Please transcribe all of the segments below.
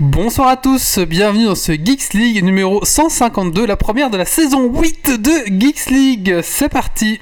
Bonsoir à tous, bienvenue dans ce Geeks League numéro 152, la première de la saison 8 de Geeks League. C'est parti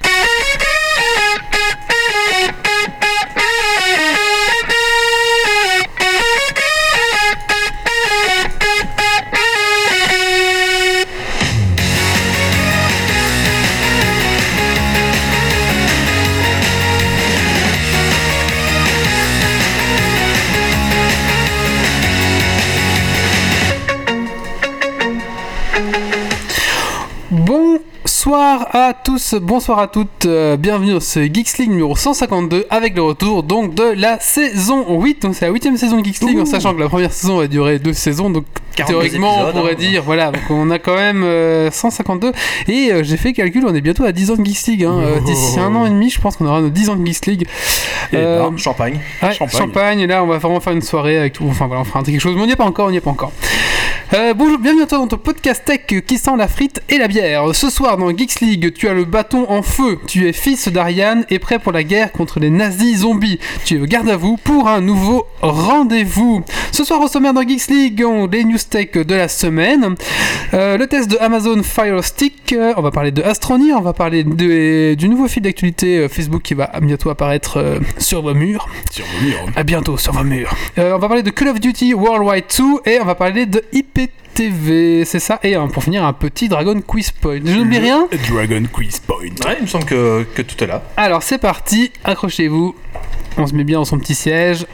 Bye. Bonsoir à tous, bonsoir à toutes, euh, bienvenue dans ce Geeks League numéro 152 avec le retour donc de la saison 8, donc c'est la huitième saison de Geeks League en sachant que la première saison va durer deux saisons, donc 42 théoriquement on pourrait hein. dire, voilà, donc on a quand même euh, 152 et euh, j'ai fait calcul, on est bientôt à 10 ans de Geeks League, hein. Euh, d'ici un an et demi je pense qu'on aura nos 10 ans de Geeks League. Et Euh, ben, champagne. Ouais, Champagne. champagne. et là on va vraiment faire une soirée avec tout. Enfin voilà, on fera un- quelque chose, mais on n'y est pas encore, on n'y est pas encore. Euh, bonjour, bienvenue à toi dans ton podcast tech qui sent la frite et la bière. Ce soir dans Geeks League, tu as le bâton en feu. Tu es fils d'Ariane et prêt pour la guerre contre les nazis zombies. Tu es au garde à vous pour un nouveau rendez-vous. Ce soir au sommaire dans Geeks League, on les news tech de la semaine. Euh, le test de Amazon Fire Stick. euh, on va parler de Astroneer. On va parler de- du nouveau fil d'actualité euh, Facebook qui va bientôt apparaître euh, sur vos murs. Sur vos murs. À bientôt sur vos murs. Euh, on va parler de Call of Duty World War 2 et on va parler de IPTV, c'est ça. Et euh, pour finir, un petit Dragon Quiz Point. Je n'oublie rien Dragon Quiz Point. Ouais, il me semble que, que tout est là. Alors c'est parti, accrochez-vous. On se met bien dans son petit siège.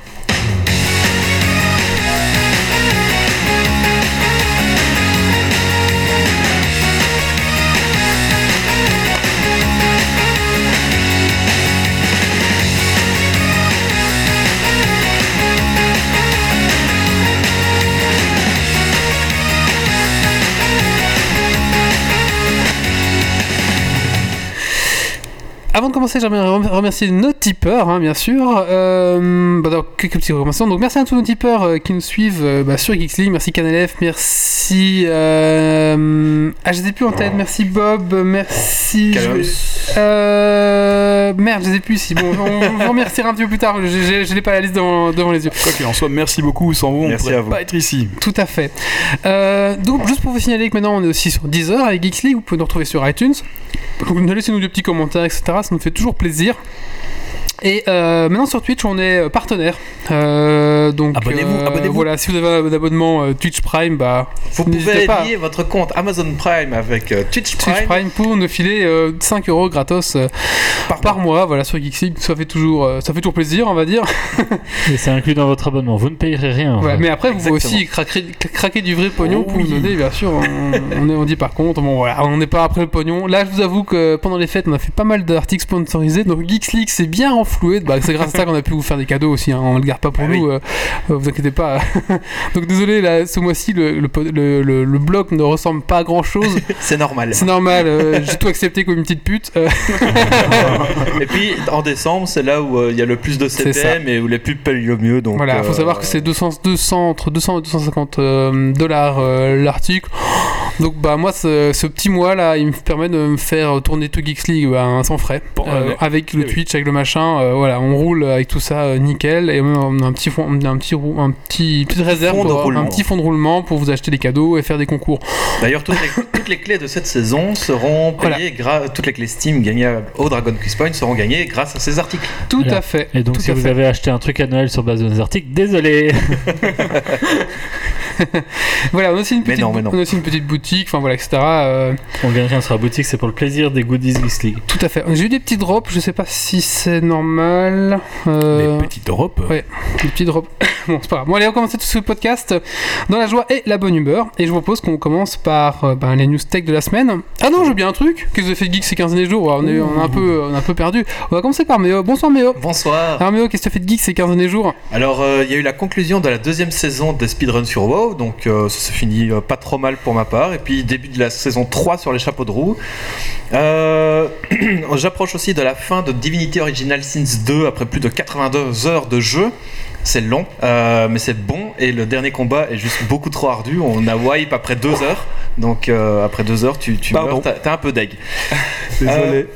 Avant de commencer, j'aimerais rem- remercier nos tipeurs, hein, bien sûr. Euh, bah, donc, quelques petites recommandations. Donc, merci à tous nos tipeurs euh, qui nous suivent euh, bah, sur Geeks League. Merci Canalef, merci. Euh, ah, je les ai plus en tête. Merci Bob, merci. je Euh, merde, je les ai plus ici. Bon, on, vous remerciera un petit peu plus tard. Je, je, je n'ai pas la liste devant, devant les yeux. Quoi qu'il en soit, merci beaucoup. Sans vous, on Merci pourrait pas être ici. Tout à fait. Euh, donc, juste pour vous signaler que maintenant on est aussi sur Deezer avec Geeks League, vous pouvez nous retrouver sur iTunes. Donc, laissez-nous des petits commentaires, etc. Ça nous fait toujours plaisir. Et euh, maintenant sur Twitch, on est euh, partenaire. Euh, donc, Abonnez-vous, euh, abonnez-vous. Voilà, si vous avez un abonnement euh, Twitch Prime, bah, Vous pouvez pas. lier votre compte Amazon Prime avec euh, Twitch Prime, Twitch Prime pour nous filer euh, 5 euros gratos euh, par, par mois. Voilà, sur Geeks League, ça fait toujours, euh, ça fait toujours plaisir, on va dire. Et c'est inclus dans votre abonnement. Vous ne payerez rien. Ouais, mais après, vous pouvez aussi craquer, craquer du vrai pognon Oh pour nous donner, bien sûr. On, on, est- on dit par contre, bon voilà, on n'est pas après le pognon. Là, je vous avoue que pendant les fêtes, on a fait pas mal d'articles sponsorisés. Donc, Geeks League, c'est bien Bah, c'est grâce à ça qu'on a pu vous faire des cadeaux aussi. Hein. On le garde pas pour Ah nous, oui. euh, euh, vous inquiétez pas. donc, désolé, là, ce mois-ci, le, le, le, le- le blog ne ressemble pas à grand chose. C'est normal. c'est normal, euh, j'ai tout accepté comme une petite pute. Et puis en décembre, c'est là où il y a le plus de. CPM et où les pubs payent le mieux. Donc, Voilà, faut euh, savoir que c'est 200, 200, entre 200 et 250 euh, dollars l'article. Donc bah moi ce, ce petit mois là, il me permet de me faire tourner tout Geeks League bah, sans frais, Bon, Euh, ouais. avec le Eh oui. Twitch, avec le machin. euh, voilà, on roule avec tout ça euh, nickel et on a un petit fond, un petit rou- un petit petite réserve, Fond de pour- un roulement. petit fond de roulement pour vous acheter des cadeaux et faire des concours. D'ailleurs, toutes les, toutes les clés de cette saison seront payées gra- toutes les clés Steam gagnées au Dragon Quiz Point seront gagnées grâce à ces articles. Tout Voilà. à fait. Et donc, tout si vous fait. avez acheté un truc à Noël sur base de nos articles, désolé. Voilà, on a aussi une petite, non, mais non. on a aussi une petite boutique, enfin voilà, etc. euh, On gagne rien sur la boutique, c'est pour le plaisir des goodies Geeks League. tout à fait. J'ai eu des petits drops, je sais pas si c'est normal. Euh, Les petites Europes. ouais. Des petits drops. bon, c'est pas grave. Bon, allez, on commence tout ce podcast dans la joie et la bonne humeur. Et je vous propose qu'on commence par euh, ben, les news tech de la semaine. Ah non, j'ai oublié un truc. Qu'est-ce que vous avez fait de geek ces 15 derniers jours? On, est, on, est un peu, on est un peu perdu. On va commencer par Méo. Bonsoir Méo. Bonsoir. Alors Méo, qu'est-ce que tu as fait de geek ces 15 derniers jours? Alors, euh, il y a eu la conclusion de la deuxième saison des speedruns sur WoW, donc euh, ça s'est fini euh, pas trop mal pour ma part. Et puis, début de la saison 3 sur les chapeaux de roue. Euh, J'approche aussi de la fin de Divinity Original Sins 2 après plus de 82 heures de jeu. C'est long, euh, mais c'est bon. Et le dernier combat est juste beaucoup trop ardu. On a wipe après deux heures. Donc euh, après deux heures, tu, tu meurs, t'es un peu deg. Désolé.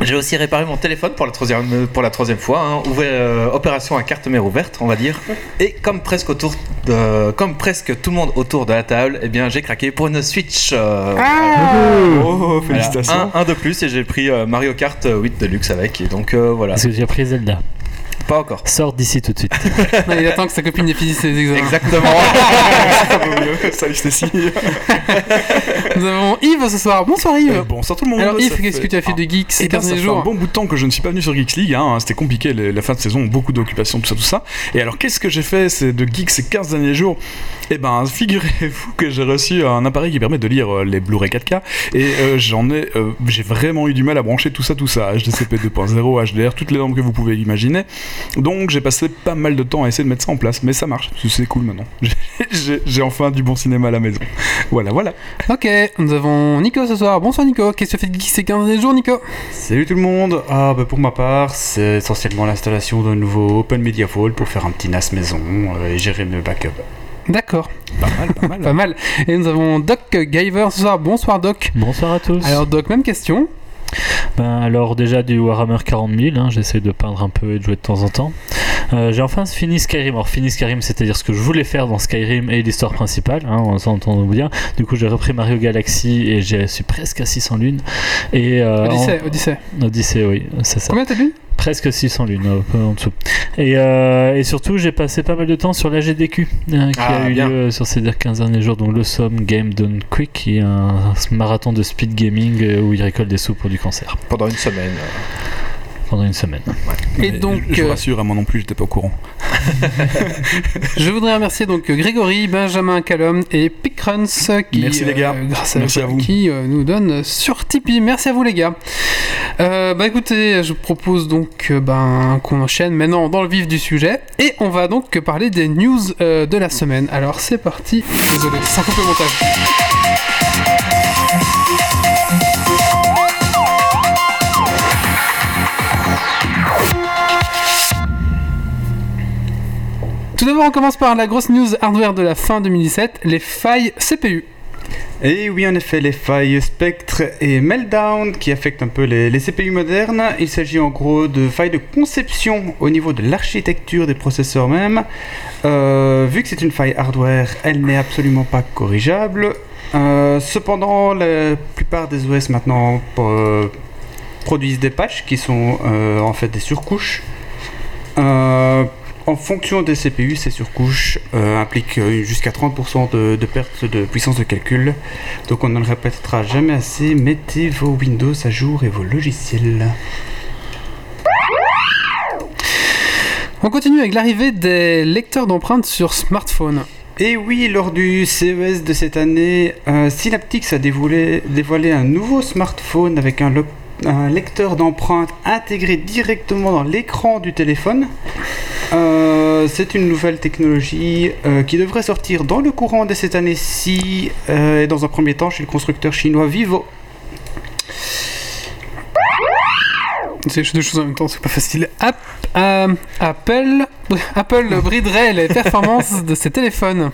J'ai aussi réparé mon téléphone pour la troisième, pour la troisième fois. hein. Euh, opération à carte mère ouverte, on va dire. Et comme presque, autour de- comme presque tout le monde autour de la table, eh bien, j'ai craqué pour une Switch. euh, Oh, voilà. félicitations. un, un de plus et j'ai pris euh, Mario Kart 8 Deluxe avec. Et donc euh, voilà, Parce que as pris Zelda. Pas encore. Sors d'ici tout de suite. Non, il attend que sa copine ait fini ses examens. Exactement. Salut Stacy. Nous avons Yves ce soir. Bonsoir Yves. Bonsoir tout le monde. Alors Yves, qu'est-ce que tu as fait Ah. de geek ces Eh ben, ça derniers fait jours un bon bout de temps que je ne suis pas venu sur Geeks League, hein, c'était compliqué, les- la fin de saison, beaucoup d'occupations, tout ça, tout ça. Et alors, qu'est-ce que j'ai fait de geek ces 15 derniers jours? Eh ben, figurez-vous que j'ai reçu un appareil qui permet de lire euh, les Blu-ray 4K, et euh, j'en ai, euh, j'ai vraiment eu du mal à brancher tout ça, tout ça, HDCP 2.0, HDR, toutes les normes que vous pouvez imaginer. Donc, j'ai passé pas mal de temps à essayer de mettre ça en place, mais ça marche, c'est cool maintenant. J'ai- enfin du bon cinéma à la maison. Voilà, voilà. Ok, nous avons Nico ce soir. Bonsoir Nico. Qu'est-ce que tu as fait de geek ces 15 derniers jours Nico? Salut tout le monde. Ah, bah pour ma part, c'est essentiellement l'installation d'un nouveau Open Media Vault pour faire un petit NAS maison euh, et gérer mes backups. D'accord, Pas mal, pas mal. pas mal. Et nous avons Doc Giver ce soir. Bonsoir Doc. Bonsoir à tous. Alors Doc, même question. Ben, alors déjà du Warhammer 40 000, hein, j'essaie de peindre un peu et de jouer de temps en temps. Euh, j'ai enfin fini Skyrim. Alors fini Skyrim, c'est-à-dire ce que je voulais faire dans Skyrim et l'histoire principale, hein, on s'entend bien. Du coup j'ai repris Mario Galaxy et je suis presque à 600 lunes. Et, euh, Odyssée. en- Odyssée, oui, c'est ça. Combien t'as lu Presque 600 lunes, un peu en dessous. Et, euh, et surtout, j'ai passé pas mal de temps sur la GDQ euh, qui Ah, a eu bien. lieu sur ces 15 derniers jours. Donc, le Somme Game Done Quick, qui est un marathon de speed gaming euh, où il récolte des sous pour du cancer Pendant une semaine. Pendant une semaine. Et Mais donc, je vous euh, rassure, à moi non plus, j'étais pas au courant. Je voudrais remercier donc Grégory, Benjamin Callum et Picruns qui, Merci, les gars. euh, grâce à, Merci à vous. qui euh, nous donnent sur Tipeee. Merci à vous les gars. Euh, bah écoutez, je propose donc euh, ben, qu'on enchaîne maintenant dans le vif du sujet et on va donc parler des news euh, de la semaine. Alors c'est parti. Désolé, ça coupe le montage. D'abord, on commence par la grosse news hardware de la fin 2017, les failles CPU. Et oui, en effet, les failles Spectre et Meltdown qui affectent un peu les, CPU modernes. Il s'agit en gros de failles de conception au niveau de l'architecture des processeurs même. Euh, vu que c'est une faille hardware, elle n'est absolument pas corrigeable. Euh, cependant, la plupart des OS maintenant euh, produisent des patchs qui sont en fait des surcouches. En fonction des CPU, ces surcouches euh, impliquent euh, jusqu'à 30% de, perte de puissance de calcul. Donc on ne le répétera jamais assez, mettez vos Windows à jour et vos logiciels. On continue avec l'arrivée des lecteurs d'empreintes sur smartphone. Et oui, lors du CES de cette année, euh, Synaptics a dévoilé, dévoilé un nouveau smartphone avec un, lo- un lecteur d'empreintes intégré directement dans l'écran du téléphone. Euh, c'est une nouvelle technologie euh, qui devrait sortir dans le courant de cette année-ci euh, et dans un premier temps chez le constructeur chinois Vivo. C'est deux choses en même temps, c'est pas facile. Euh, Apple, Apple briderait les performances de ses téléphones.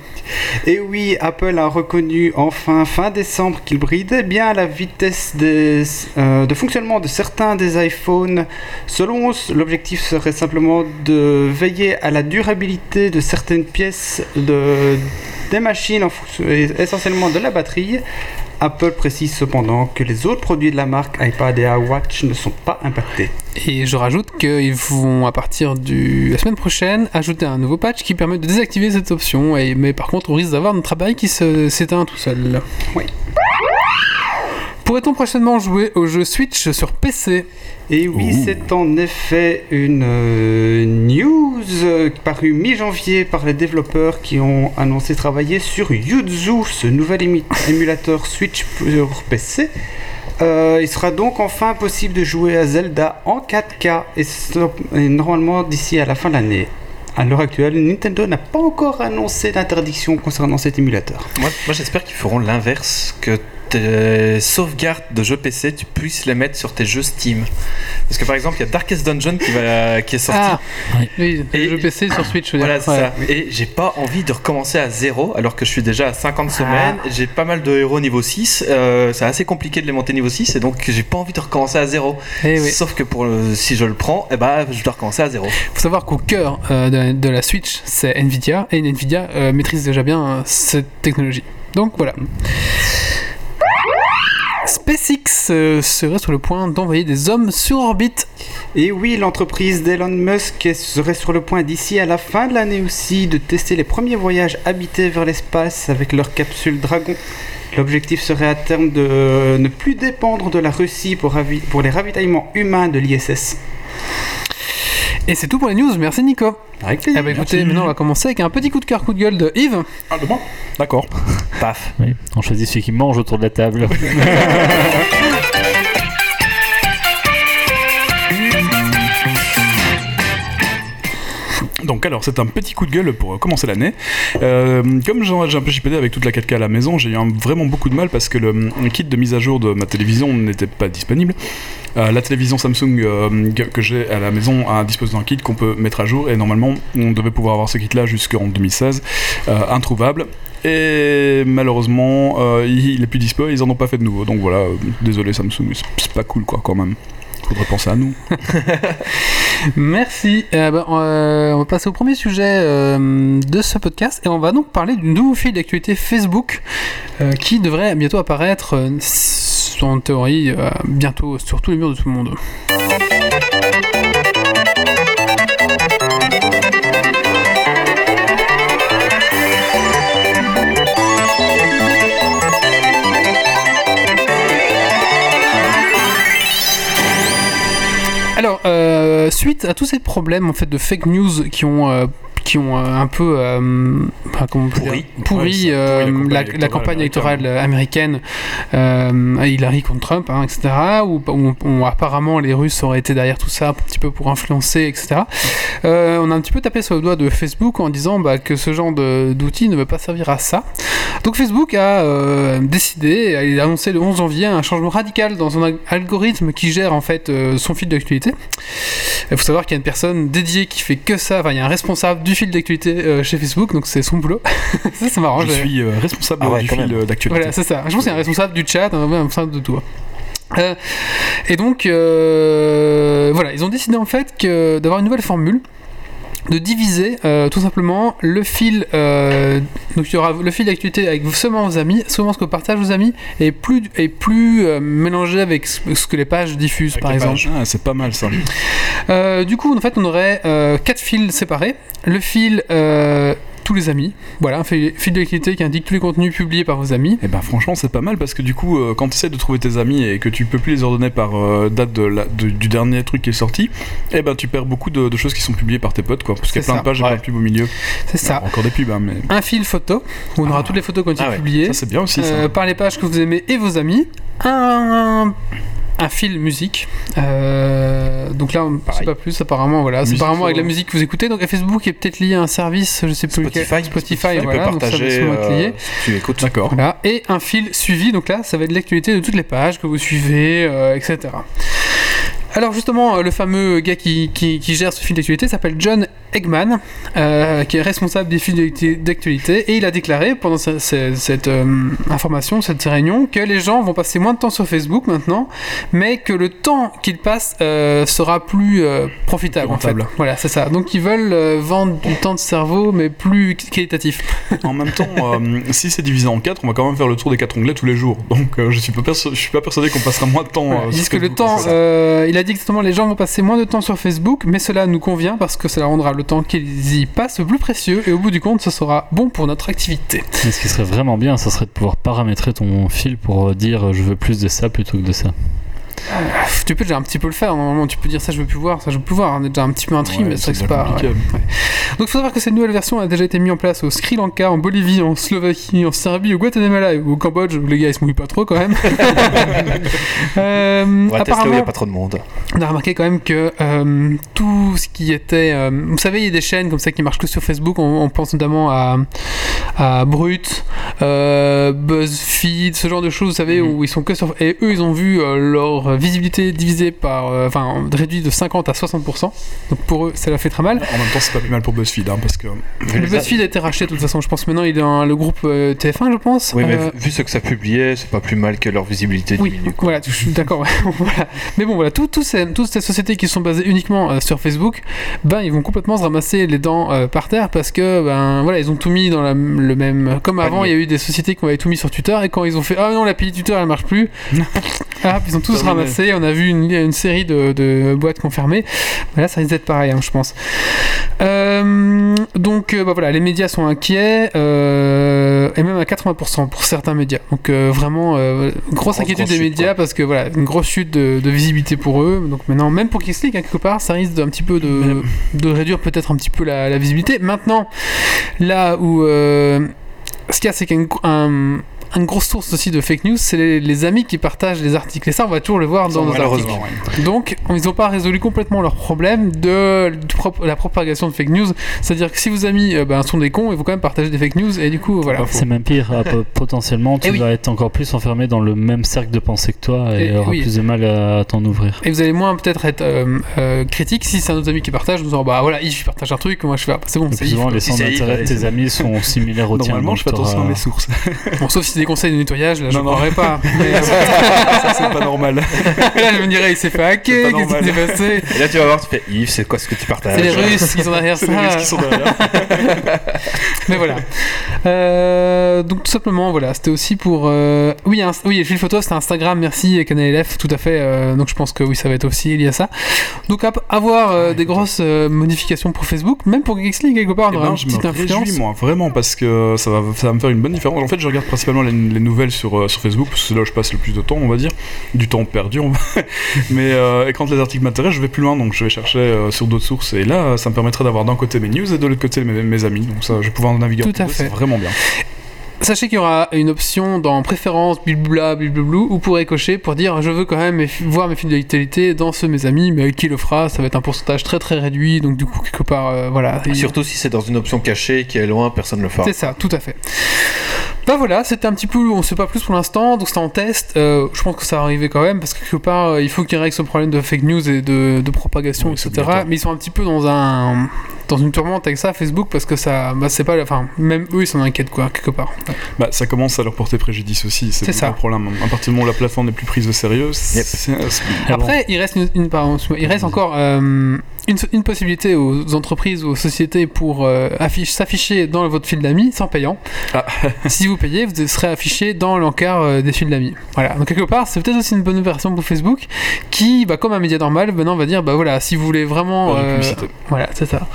Et oui, Apple a reconnu enfin fin décembre qu'il bridait bien la vitesse euh, de fonctionnement de certains des iPhones. Selon l'objectif serait simplement de veiller à la durabilité de certaines pièces de, des machines, et essentiellement de la batterie. Apple précise cependant que les autres produits de la marque iPad et iWatch ne sont pas impactés. Et je rajoute qu'ils vont, à partir de la semaine prochaine, ajouter un nouveau patch qui permet de désactiver cette option. Et, mais par contre, on risque d'avoir notre appareil qui s'éteint tout seul. Oui. Pourrait-on prochainement jouer au jeu Switch sur PC Et oui, Ouh. c'est en effet une euh, news euh, parue mi-janvier par les développeurs qui ont annoncé travailler sur Yuzu, ce nouvel émi- émulateur Switch pour PC. Euh, il sera donc enfin possible de jouer à Zelda en 4K et, so- et normalement d'ici à la fin de l'année. À l'heure actuelle, Nintendo n'a pas encore annoncé d'interdiction concernant cet émulateur. Moi, moi, j'espère qu'ils feront l'inverse, que tes sauvegardes de jeux PC, tu puisses les mettre sur tes jeux Steam. Parce que par exemple, il y a Darkest Dungeon qui, va, qui est sorti. Ah, Oui. Et- le jeu PC sur Switch, je. Voilà, c'est Ouais. ça. Et j'ai pas envie de recommencer à zéro alors que je suis déjà à Ah. 50 semaines. J'ai pas mal de héros niveau 6. euh, c'est assez compliqué de les monter niveau 6 et donc j'ai pas envie de recommencer à zéro. Eh oui. Sauf que pour le- si je le prends, eh ben, je dois recommencer à zéro. faut savoir qu'au cœur euh, de, de la Switch, c'est Nvidia, et Nvidia euh, maîtrise déjà bien cette technologie. Donc voilà. SpaceX euh, serait sur le point d'envoyer des hommes sur orbite. Et oui, l'entreprise d'Elon Musk serait sur le point d'ici à la fin de l'année aussi de tester les premiers voyages habités vers l'espace avec leur capsule Dragon. L'objectif serait à terme de euh, ne plus dépendre de la Russie pour, les ravitaillements humains de l'ISS. Et c'est tout pour les news, merci Nico. Avec Ah plaisir. bah écoutez, Merci. maintenant on va commencer avec un petit coup de cœur, coup de gueule de Yves. Ah, de moi? D'accord. Paf. Oui, on choisit celui qui mange autour de la table. Donc alors c'est un petit coup de gueule pour euh, commencer l'année. Euh, comme j'ai un peu chipédé avec toute la 4K à la maison, j'ai eu vraiment beaucoup de mal parce que le, kit de mise à jour de ma télévision n'était pas disponible. Euh, la télévision Samsung euh, que, j'ai à la maison a disposé d'un kit qu'on peut mettre à jour et normalement on devait pouvoir avoir ce kit là jusqu'en 2016, euh, introuvable. Et malheureusement, il, est plus dispo, ils en ont pas fait de nouveau. Donc voilà, désolé Samsung, c'est pas cool quoi quand même. Faudrait penser à nous. Merci. Euh, bah, euh, on va passer au premier sujet euh, de ce podcast et on va donc parler du nouveau fil d'actualité Facebook qui devrait bientôt apparaître, en théorie, bientôt sur tous les murs de tout le monde. Suite à tous ces problèmes en fait de fake news qui ont euh, qui ont euh, un peu euh, peut Pourri. euh, la, la campagne la campagne électorale américaine, Hillary contre Trump, hein, etc. Où, où- où apparemment les Russes auraient été derrière tout ça un petit peu pour influencer, etc. On a un petit peu tapé sur le doigt de Facebook en disant bah, que ce genre d'outil ne veut pas servir à ça. Donc Facebook a décidé, il a annoncé le 11 janvier un changement radical dans son al- algorithme qui gère en fait son fil d'actualité. Il faut savoir qu'il y a une personne dédiée qui fait que ça, enfin il y a un responsable du fil d'actualité euh, chez Facebook, donc c'est son boulot. ça c'est marrant. Je j'ai- suis euh, responsable Ah ouais, du fil même. euh, d'actualité. voilà, c'est ça. Je pense qu'il y a un responsable du chat, un un responsable de tout. Euh, et donc, euh, voilà, ils ont décidé en fait que d'avoir une nouvelle formule, de diviser euh, tout simplement le fil. euh, donc, il y aura le fil d'actualité avec seulement vos amis, seulement ce que partagent vos amis, et plus, et plus euh, mélangé avec ce que les pages diffusent, Avec par exemple. Ah, c'est pas mal ça. Du coup, en fait, on aurait quatre fils séparés. Le fil tous les amis, voilà, un fil d'actualité qui indique tous les contenus publiés par vos amis. Et ben franchement c'est pas mal parce que du coup euh, quand tu essaies de trouver tes amis et que tu peux plus les ordonner par euh, date de la- de- du dernier truc qui est sorti, et ben tu perds beaucoup de, de choses qui sont publiées par tes potes quoi. Parce qu'il y a plein ça. de pages et plein de pubs au milieu. C'est ça. Alors, encore des pubs hein, mais Un fil photo, où on aura Ah. toutes les photos qui ont été Ah ouais. publiées, ça c'est bien aussi ça. euh, par les pages que vous aimez et vos amis. Un, un fil musique. Euh, donc là, on ne sait pas plus. Apparemment, voilà. C'est Musique, apparemment avec la musique que vous écoutez. Donc Facebook est peut-être lié à un service, je sais plus lequel. Spotify. Spotify, voilà. donc ça va lié. euh, si tu écoutes. D'accord. Voilà, et un fil suivi, donc là, ça va être l'actualité de toutes les pages que vous suivez, euh, etc. Alors justement, euh, le fameux gars qui, qui- qui gère ce fil d'actualité s'appelle John Eggman, euh, qui est responsable des fils d'actu- d'actualité, et il a déclaré pendant ce- ce- cette euh, information, cette réunion, que les gens vont passer moins de temps sur Facebook maintenant, mais que le temps qu'ils passent euh, sera plus profitable. En fait. Voilà, c'est ça. Donc ils veulent vendre du temps de cerveau, mais plus qualitatif. En même temps, si c'est divisé en quatre, on va quand même faire le tour des quatre onglets tous les jours. Donc je suis pas je suis pas persuadé qu'on passera moins de temps. Voilà, ils disent que le temps, il a exactement, les gens vont passer moins de temps sur Facebook, mais cela nous convient parce que cela rendra le temps qu'ils y passent plus précieux et au bout du compte, ce sera bon pour notre activité. Mais ce qui serait vraiment bien, ça serait de pouvoir paramétrer ton fil pour dire euh, je veux plus de ça plutôt que de ça. Tu peux déjà un petit peu le faire, normalement, tu peux dire ça je veux plus voir, ça je veux plus voir, on est déjà un petit peu un tri, Ouais, mais c'est pas. compliqué. ouais. Donc il faut savoir que cette nouvelle version a déjà été mise en place au Sri Lanka, en Bolivie, en Slovaquie, en Serbie, au Guatemala et au Cambodge, où les gars ils se mouillent pas trop quand même. Euh, On où il n'y apparemment, a pas trop de monde. On a remarqué quand même que euh, tout ce qui était. euh, vous savez, il y a des chaînes comme ça qui marchent que sur Facebook. On, on pense notamment à, à Brut, euh, BuzzFeed, ce genre de choses, vous savez, Mhm. où ils sont que sur. Et eux, ils ont vu euh, leur visibilité divisée par. euh, Enfin, réduite de 50 à 60%. Donc pour eux, ça leur fait très mal. En même temps, c'est pas plus mal pour BuzzFeed, hein, parce que Le BuzzFeed a été racheté de toute façon, je pense maintenant il est dans le groupe euh, TF1, je pense. Oui, mais Euh, vu ce que ça publiait, c'est pas plus mal que leur visibilité Oui, diminue. voilà, je suis d'accord. voilà. Mais bon, voilà, tout- tout ces- toutes ces sociétés qui sont basées uniquement euh, sur Facebook, ben ils vont complètement se ramasser les dents euh, par terre parce que ben voilà, ils ont tout mis dans la- le même. Comme avant, il y a eu des sociétés qui avaient tout mis sur Twitter et quand ils ont fait ah non l'API Twitter elle marche plus, ah, ils ont tous ramassé. On a vu une, une série de, de boîtes confirmées. Là, ça risque d'être pareil, hein, je pense. Euh, donc euh, bah voilà, les médias sont inquiets euh, et même à 80% pour certains médias. Donc euh, vraiment euh, grosse inquiétude des médias parce que voilà une grosse chute de, de visibilité pour eux. Donc maintenant même pour Kissleague hein, quelque part, ça risque d'un petit peu de, de réduire peut-être un petit peu la, la visibilité. Maintenant là où euh, ce qu'il y a c'est qu'un un- une grosse source aussi de fake news, c'est les, les amis qui partagent les articles. Et ça, on va toujours le voir dans nos articles. Ouais. Donc, ils n'ont pas résolu complètement leur problème de, la propagation de fake news. C'est-à-dire que si vos amis euh, ben, sont des cons, ils vont quand même partager des fake news. Et du coup, voilà. C'est même pire. Ah, po- potentiellement, tu Eh oui. vas être encore plus enfermé dans le même cercle de pensée que toi et, Eh auras oui. plus de mal à t'en ouvrir. Et vous allez moins peut-être être euh, euh, critique si c'est un autre ami qui partage, en disant bah voilà, il partage un truc, moi je fais ah, c'est bon, Et c'est souvent, les centres d'intérêt de tes amis sont similaires aux tiens. normalement, je fais attention à mes sources. Bon, sauf si c'est des conseils de nettoyage, là je non. croirais pas. Mais, euh, ça, c'est pas normal. là je me dirais il s'est fait hacker, qu'est-ce qui s'est passé Et là, tu vas voir, tu fais Yves, c'est quoi ce que tu partages C'est les Russes qui sont derrière C'est les Russes ça. qui sont derrière. Mais voilà. Euh, donc tout simplement, voilà, c'était aussi pour. euh, Oui, un... oui, le fil photo, c'était Instagram, merci et Canal LF, tout à fait. euh, Donc je pense que oui, ça va être aussi lié à ça. Donc à avoir des grosses modifications pour Facebook, même pour Geeks League quelque part, on Eh aura ben, une petite influence. réjouis, moi, vraiment, parce que ça va, ça va me faire une bonne différence. En fait, je regarde principalement les, les nouvelles sur, euh, sur Facebook, parce que c'est là où je passe le plus de temps, on va dire. Du temps perdu, on va- Mais euh, et quand les articles m'intéressent, je vais plus loin, donc je vais chercher euh, sur d'autres sources. Et là, ça me permettrait d'avoir d'un côté mes news et de l'autre côté mes, mes amis. Donc ça, je vais pouvoir naviguer Tout à fait. C'est vraiment bien. Sachez qu'il y aura une option dans préférences, blibla, bliblablou, où vous pourrez cocher pour dire je veux quand même voir mes fidélités dans ceux mes amis, mais qui le fera? Ça va être un pourcentage très très réduit, donc du coup, quelque part, euh, voilà. Il- Surtout si c'est dans une option cachée qui est loin, personne ne le fera. C'est ça, tout à fait. Bah voilà, c'était un petit peu, on sait pas plus pour l'instant, donc c'était en test. Euh, je pense que ça va arriver quand même, parce que quelque part, euh, il faut qu'ils règlent ce problème de fake news et de, de propagation, etc. Mais ils sont un petit peu dans un dans une tourmente avec ça, Facebook, parce que ça, bah c'est pas, enfin, même eux, ils s'en inquiètent quoi, quelque part. Ouais. Bah, ça commence à leur porter préjudice aussi. C'est C'est le ça. gros problème. À partir du moment où la plateforme n'est plus prise au sérieux, bon. Après, il reste une, une- pardon, excuse-moi, il reste encore euh, une, une possibilité aux entreprises ou aux sociétés pour euh, affiche- s'afficher dans votre fil d'amis sans payant. Ah. si vous payez, vous serez affiché dans l'encart euh, des fils d'amis. Voilà. Donc quelque part, c'est peut-être aussi une bonne version pour Facebook, qui, bah, comme un média normal, maintenant va dire, bah voilà, si vous voulez vraiment, euh, voilà, c'est ça.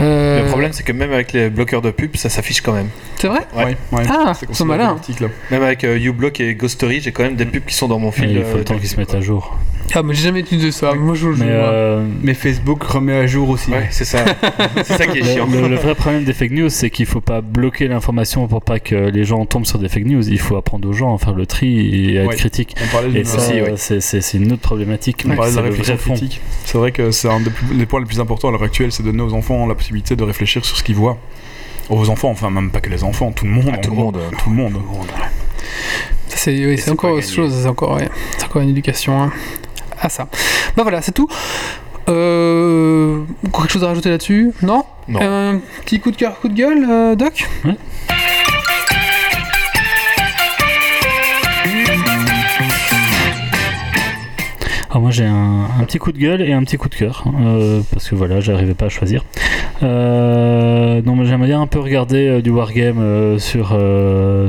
Euh, Le problème, c'est que même avec les bloqueurs de pub, ça s'affiche quand même. c'est vrai. Ouais. Ouais, ouais. Ah, C'est ils sont malins. Même avec euh, uBlock et Ghostory, j'ai quand même des pubs qui sont dans mon Et fil. il faut euh, le temps qu'ils se mettent à jour. Ah, mais j'ai jamais utilisé ça. Moi, je joue. Mais euh, Mais Facebook remet à jour aussi. Ouais, c'est ça. c'est ça qui est chiant. le, le- le vrai problème des fake news, c'est qu'il faut pas bloquer l'information pour pas que les gens tombent sur des fake news. Il faut apprendre aux gens à faire le tri et à être critique. On parlait Et ça, Aussi, ouais. c'est- une autre problématique. On parlait de c'est la le réflexion. C'est vrai que c'est un des, plus- des points les plus importants à l'heure actuelle, c'est de donner aux enfants la possibilité de réfléchir sur ce qu'ils voient. Aux enfants, enfin même pas que les enfants, tout le monde. Ah, tout le monde. Tout le monde. Ça, C'est oui, encore autre chose, c'est encore, ouais, c'est encore une éducation hein, à ça. Bah voilà, c'est tout. Euh, quelque chose à rajouter là-dessus? Non? Non. Un petit coup de cœur, coup de gueule, euh, Doc? Alors moi j'ai un, un petit coup de gueule et un petit coup de cœur euh, parce que voilà j'arrivais pas à choisir. Euh, non mais j'aimerais bien un peu regarder euh, du wargame euh, sur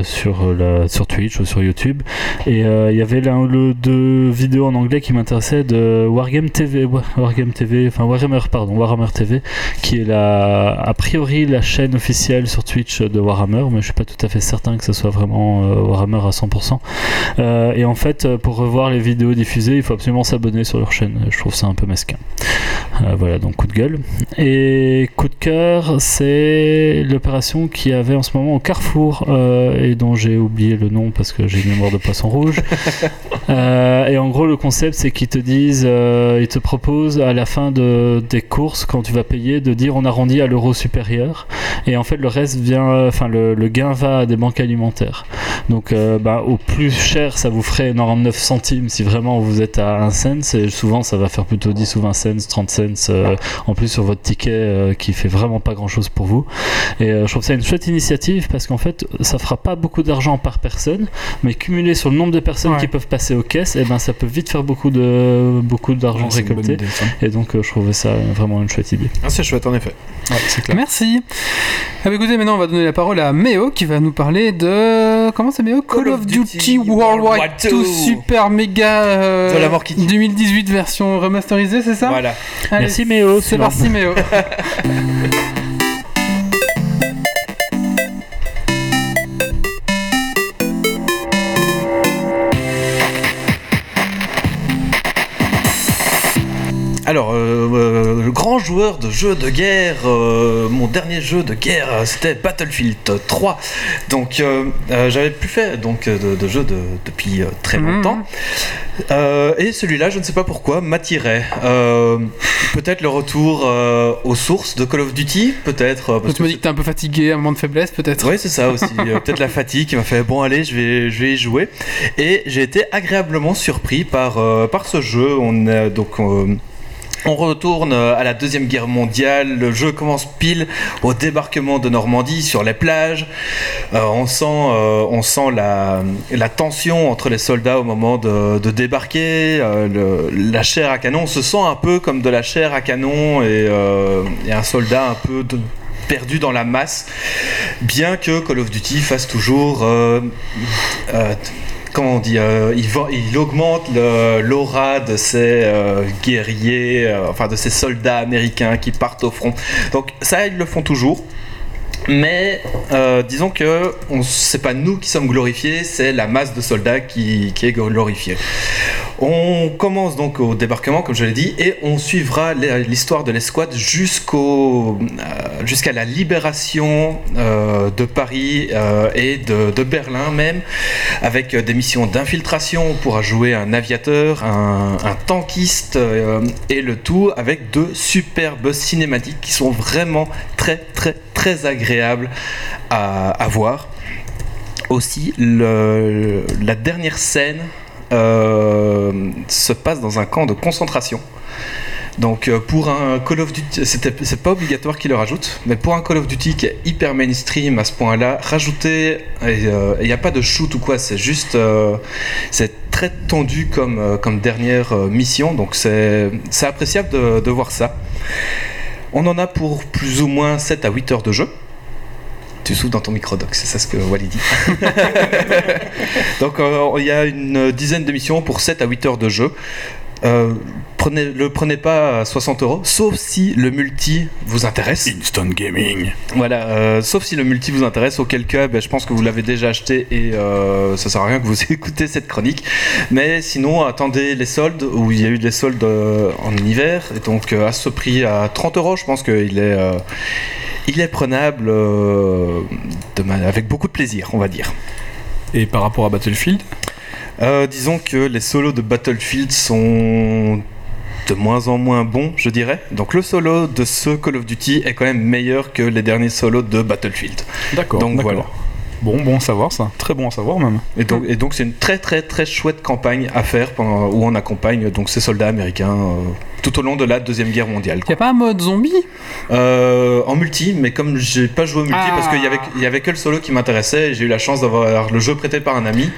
sur la, sur Twitch ou sur YouTube et il y avait l'un ou le deux vidéos en anglais qui m'intéressaient de Wargame TV Wa- Wargame TV enfin Warhammer pardon Warhammer TV qui est la a priori la chaîne officielle sur Twitch de Warhammer mais je suis pas tout à fait certain que ce soit vraiment Warhammer à 100%. Euh, et en fait, pour revoir les vidéos diffusées, il faut absolument s'abonner sur leur chaîne. Je trouve ça un peu mesquin. Euh, voilà, donc coup de gueule. Et coup de cœur, c'est l'opération qui avait en ce moment au Carrefour euh, et dont j'ai oublié le nom parce que j'ai une mémoire de poisson rouge. Euh, et en gros, le concept, c'est qu'ils te disent, ils te proposent à la fin de, des courses, quand tu vas payer, de dire on arrondit à l'euro supérieur. Et en fait, le reste vient, enfin, le, le gain va à des banques alimentaires. Donc, bah, au plus cher, ça vous ferait 99 centimes si vraiment vous êtes à 1 Et souvent, ça va faire plutôt 10 ou 20 cents, 30 cents euh, en plus sur votre ticket euh, qui fait vraiment pas grand chose pour vous. Et euh, je trouve ça une chouette initiative parce qu'en fait, ça fera pas beaucoup d'argent par personne, mais cumulé sur le nombre de personnes Ouais. qui peuvent passer aux caisses, et ben ça peut vite faire beaucoup de beaucoup d'argent bonne récolté. idée. Et donc, euh, je trouvais ça vraiment une chouette idée. Ah, c'est chouette en effet. Ouais, clair. Merci. Ah écoutez, maintenant on va donner la parole à Méo qui va nous parler de. Comment c'est Méo? Call, of Duty, World War War II II. Super Méga euh, De la mort qui tue. 2018 version remasterisée, c'est ça? Voilà. Allez, Merci Méo. C'est parti Méo. Alors, euh, euh, le grand joueur de jeux de guerre, euh, mon dernier jeu de guerre, c'était Battlefield 3. Donc, euh, euh, j'avais plus fait donc, de, de jeu de- depuis euh, très Mhm. longtemps. Euh, et celui-là, je ne sais pas pourquoi, m'attirait. Euh, peut-être le retour euh, aux sources de Call of Duty, peut-être. tu me dis que t'es un peu fatigué, un moment de faiblesse peut-être oui, c'est ça aussi. Peut-être la fatigue qui m'a fait bon allez, je vais, je vais y jouer. Et j'ai été agréablement surpris par, par ce jeu. On a donc on retourne euh, à la deuxième guerre mondiale. Le jeu commence pile au débarquement de Normandie sur les plages. Euh, on sent, euh, la, tension entre les soldats au moment de, débarquer. La chair à canon, on se sent un peu comme de la chair à canon et, un soldat un peu perdu dans la masse. Bien que Call of Duty fasse toujours comment on dit, il, augmente l'aura de ces euh, guerriers, euh, enfin de ces soldats américains qui partent au front. Donc ça, ils le font toujours. Mais euh, disons que c'est pas nous qui sommes glorifiés, c'est la masse de soldats qui, est glorifiée. On commence donc au débarquement, comme je l'ai dit, et on suivra l'histoire de l'escouade euh, jusqu'à la libération euh, de Paris et de, Berlin même, avec des missions d'infiltration. On pourra jouer un aviateur, un, un tankiste, et le tout avec deux superbes cinématiques qui sont vraiment très très très agréables à, voir. Aussi, la dernière scène euh, se passe dans un camp de concentration. Donc euh, pour un Call of Duty, c'est pas obligatoire qu'il le rajoute, mais pour un Call of Duty qui est hyper mainstream à ce point-là, rajouter, il n'y a pas de shoot ou quoi, c'est juste, euh, c'est très tendu comme, euh, comme dernière euh, mission, donc c'est c'est appréciable de, de voir ça. On en a pour plus ou moins 7 à 8 heures de jeu. Tu souffles dans ton micro-doc, c'est ça ce que Wally dit. Donc euh, il y a une dizaine de missions pour 7 à 8 heures de jeu. Euh, prenez, le prenez pas à 60 euros, sauf si le multi vous intéresse. Instant Gaming. Voilà, euh, sauf si le multi vous intéresse, auquel cas ben, je pense que vous l'avez déjà acheté et euh, ça sert à rien que vous écoutez cette chronique. Mais sinon, attendez les soldes, où il y a eu des soldes en hiver, et donc à ce prix à 30 euros, je pense qu'il est, il est prenable de avec beaucoup de plaisir, on va dire. Et par rapport à Battlefield, Euh, disons que les solos de Battlefield sont de moins en moins bons, je dirais. Donc le solo de ce Call of Duty est quand même meilleur que les derniers solos de Battlefield. d'accord. Donc voilà. Bon, bon à savoir ça. Très bon à savoir même. Et donc, et donc c'est une très très très chouette campagne à faire pendant, où on accompagne donc ces soldats américains euh, tout au long de la deuxième guerre mondiale. Y a pas un mode zombie? Euh, en multi, mais comme j'ai pas joué au multi Ah. parce qu'il y avait, il y avait que le solo qui m'intéressait, j'ai eu la chance d'avoir le jeu prêté par un ami,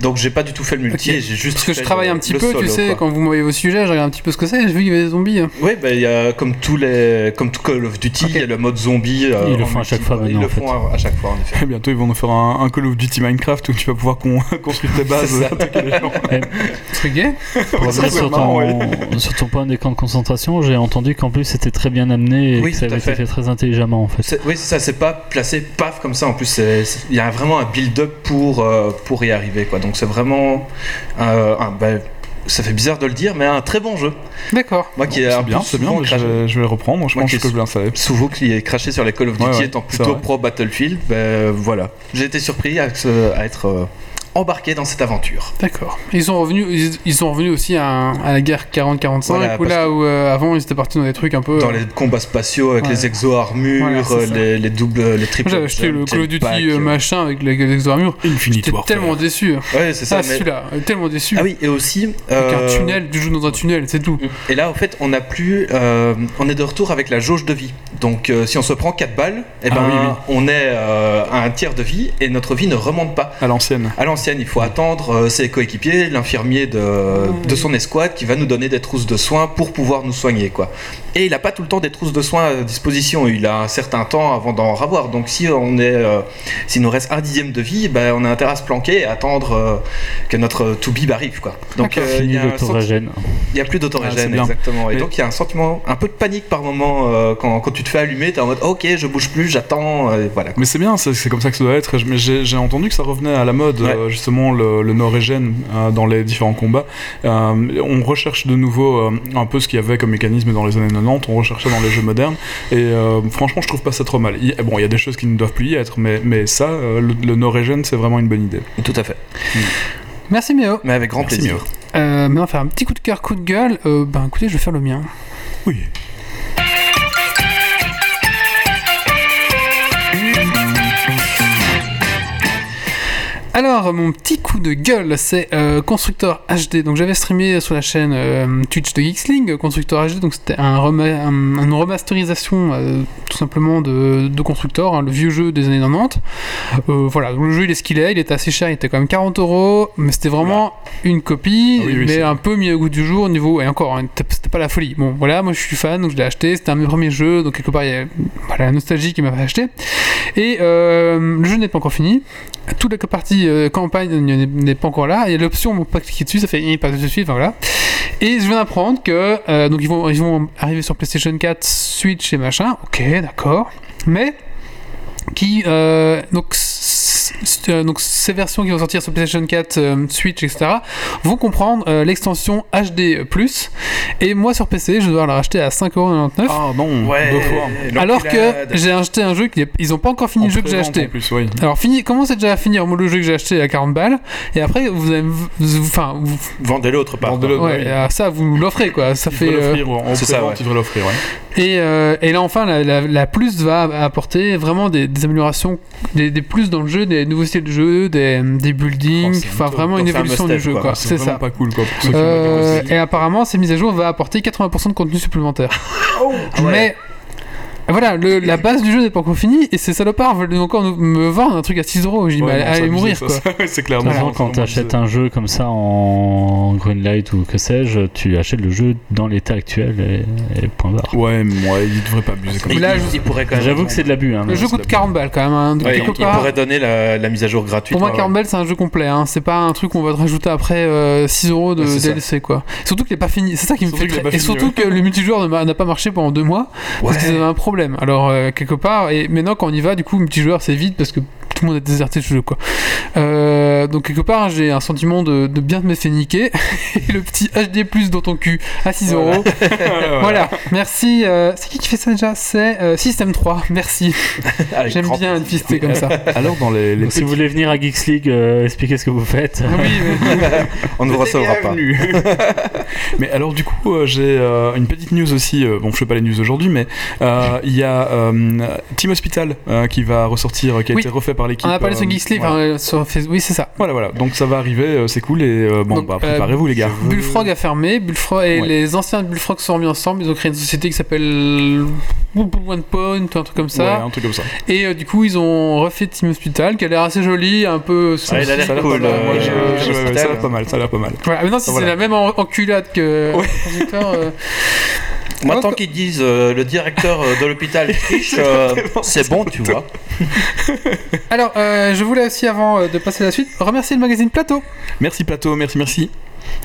donc j'ai pas du tout fait le multi. Ok. et j'ai juste Parce que je travaille le- un petit peu, solo, tu sais, quoi. quand vous m'envoyez vos sujets, je regarde un petit peu ce que c'est, j'ai vu qu'il y avait des zombies. Oui, bah, il y a comme tous les, comme tout Call of Duty, il y a le mode zombie. euh, Ils le font à chaque fois. Ils le font à, à chaque fois, en effet. Et bientôt ils vont nous faire un, un Call of Duty Minecraft où tu vas pouvoir con- construire tes bases, attaquer les gens. Truc gay Pour Ouais, ça, revenir c'est sur ton, point des camps de concentration, j'ai entendu qu'en plus c'était très bien amené et Oui, que ça avait été fait. fait très intelligemment en fait. C'est- Oui, c'est ça, c'est pas placé paf comme ça. En plus, il y a vraiment un build-up pour, euh, pour y arriver. Quoi. Donc, c'est vraiment euh, un- ben, ça fait bizarre de le dire, mais un très bon jeu. D'accord. Moi qui ai C'est un bien, c'est bien, je vais, je vais le reprendre. Je Moi pense qui que je l'installer. souvent qui est craché sur les Call of Duty Ouais, ouais, étant plutôt pro Battlefield, ben voilà. J'ai été surpris à, être euh, embarqué dans cette aventure. D'accord. Ils sont revenus, ils, ils sont revenus aussi à, à la guerre 40-45, Voilà, où là où euh, avant ils étaient partis dans des trucs un peu. Dans euh, les combats spatiaux avec Ouais. les exo-armures, Voilà, les, les doubles, les triples. J'avais acheté le Call of Duty euh, euh, machin avec les, les exo-armures. Infinite J'étais tellement déçu. Ouais, c'est ça. Ah, mais- celui-là, tellement déçu. Ah oui, et aussi. Avec euh, un tunnel, tu joues dans un tunnel, c'est tout. Et là, en fait, on a plus, euh, on est de retour avec la jauge de vie. Donc, euh, si on se prend 4 balles, eh Ah ben, oui, oui. on est euh, à un tiers de vie et notre vie ne remonte pas. À l'ancienne. À l'ancienne, il faut attendre euh, ses coéquipiers, l'infirmier de, de son escouade qui va nous donner des trousses de soins pour pouvoir nous soigner. quoi. Et il n'a pas tout le temps des trousses de soins à disposition, il a un certain temps avant d'en avoir. Donc si on est, euh, s'il nous reste un dixième de vie, ben, on a intérêt à se planquer et attendre euh, que notre to-bib arrive. Quoi. Donc il Fini y, a senti- plus Ah, d'autorégène, bien. exactement. Et Mais- donc il y a un sentiment, un peu de panique par moment euh, quand, quand tu te fais allumer, tu es en mode ok, je bouge plus, j'attends, voilà. Mais c'est bien, c'est c'est comme ça que ça doit être. Mais j'ai j'ai entendu que ça revenait à la mode, Ouais. Justement, le, le Norégène euh, dans les différents combats. Euh, on recherche de nouveau euh, un peu ce qu'il y avait comme mécanisme dans les années 90, on recherchait dans les jeux modernes. Et euh, franchement, je trouve pas ça trop mal. Il- bon, il y a des choses qui ne doivent plus y être, mais, mais ça, euh, le, le Norégène, c'est vraiment une bonne idée. Tout à fait. Merci Méo. Mais avec grand Merci, plaisir. Euh, maintenant, on va faire un petit coup de cœur, coup de gueule. Euh, ben écoutez, je vais faire le mien. Oui. Alors, mon petit coup de gueule, c'est euh, Constructeur HD. Donc, j'avais streamé sur la chaîne euh, Twitch de Geeksling, Constructeur HD. Donc, c'était un rema- un- une remasterisation euh, tout simplement de, de Constructor, hein, le vieux jeu des années 90. Euh, voilà, donc le jeu il est ce qu'il est, il était assez cher, il était quand même 40 euros, mais c'était vraiment une copie, Ah oui, oui, mais un peu mis au goût du jour au niveau. Et encore, hein, c'était pas la folie. Bon, voilà, moi je suis fan, donc je l'ai acheté, c'était un de mes premiers jeux, donc quelque part il y a voilà, la nostalgie qui m'a fait acheter. Et le jeu n'est pas encore fini. Toute la partie euh, campagne n'est- pas encore là. A l'option pour pas cliquer dessus, ça fait eh, pas dessus, enfin voilà. Et je viens d'apprendre que euh, donc ils vont, ils vont arriver sur PlayStation 4, Switch et machin. Ok, d'accord. Mais qui euh, donc euh, donc ces versions qui vont sortir sur PlayStation 4, euh, Switch, etc. vont comprendre euh, l'extension HD+. Et moi sur PC, je dois la racheter à 5,99€. Ah non, Ouais. deux fois. alors que j'ai acheté un jeu qui est- ils ont pas encore fini En le jeu que j'ai acheté. En plus, oui. Alors fini, comment c'est déjà à finir le jeu que j'ai acheté à 40 balles et après vous avez vous- enfin vous- Vendez l'autre part. Vendez-le. ouais, oui. ça vous l'offrez quoi, ça Il fait euh, c'est ça, ouais. l'offrir, ouais. et, euh, et là enfin la, la- la plus va apporter vraiment des, des améliorations, des, des plus dans le jeu, des nouveaux styles de jeu, des, des buildings, Oh, enfin vraiment une un évolution du jeu quoi. quoi, C'est ça. pas cool, quoi. pour ceux qui Euh, et apparemment, ces mises à jour va apporter 80% de contenu supplémentaire. Mais voilà, le- la base du jeu n'est pas encore finie et ces salopards veulent encore nous- me vendre un truc à 6 euros. J'ai dit, Ouais, non, allez abusé, mourir ça, quoi. ça. c'est clair. De toute non, façon, c'est quand tu achètes un jeu comme ça en Greenlight ou que sais-je, tu achètes le jeu dans l'état actuel et, et point barre. Ouais, mais ouais, il devrait pas abuser comme ça. je-. J'avoue que c'est de l'abus. Hein, Le jeu coûte la 40 balles quand même. hein. Ouais, il, il pourrait donner la, la mise à jour gratuite. pour moi, ouais. 40 balles, c'est un jeu complet. Hein. C'est pas un truc qu'on va te rajouter après euh, 6 euros de. DLC quoi. Surtout qu'il est pas fini. C'est ça qui me fait Et surtout que le multijoueur n'a pas marché pendant 2 mois parce qu'ils avaient un problème. Alors euh, quelque part, et maintenant quand on y va, du coup, multijoueur c'est vide parce que tout le monde a déserté ce jeu quoi. Euh, donc quelque part, j'ai un sentiment de, de bien me fait niquer. et le petit HD Plus dans ton cul à 6 Voilà. euros. Voilà, merci. euh, c'est qui qui fait ça déjà? C'est euh, System 3. Merci. J'aime bien plaisir. insister comme ça. Alors, dans les, les Donc, si vous voulez venir à Geeks League, euh, expliquer ce que vous faites. Oui. On ne vous recevra pas. Mais alors du coup, euh, j'ai euh, une petite news aussi. euh, bon, je fais pas les news aujourd'hui, mais euh, il y a euh, Team Hospital euh, qui va ressortir, qui a Oui. été refait par l'équipe. On a parlé sur euh, Geeks League, voilà. hein, sur Facebook. Oui, c'est ça. Voilà, voilà. Donc ça va arriver, euh, c'est cool et euh, bon, Donc, bah euh, préparez-vous les gars. Bullfrog a fermé. Bullfrog et Ouais. les anciens de Bullfrog se sont mis ensemble. Ils ont créé une société qui s'appelle One Point, un truc comme ça. Ouais, un truc comme ça. Et euh, du coup, ils ont refait Team Hospital, qui a l'air assez joli, un peu. Ouais, il a l'air Ça a l'air cool, euh, ouais, ouais, ça a l'air pas mal, ça a l'air pas mal. Voilà, maintenant, si Voilà. c'est la même en- enculade que. Euh, Moi, tant qu'ils disent euh, le directeur euh, de l'hôpital triche, euh, c'est bon, tu vois. Alors, euh, je voulais aussi, avant euh, de passer à la suite, remercier le magazine Plateau. Merci Plateau, merci, merci.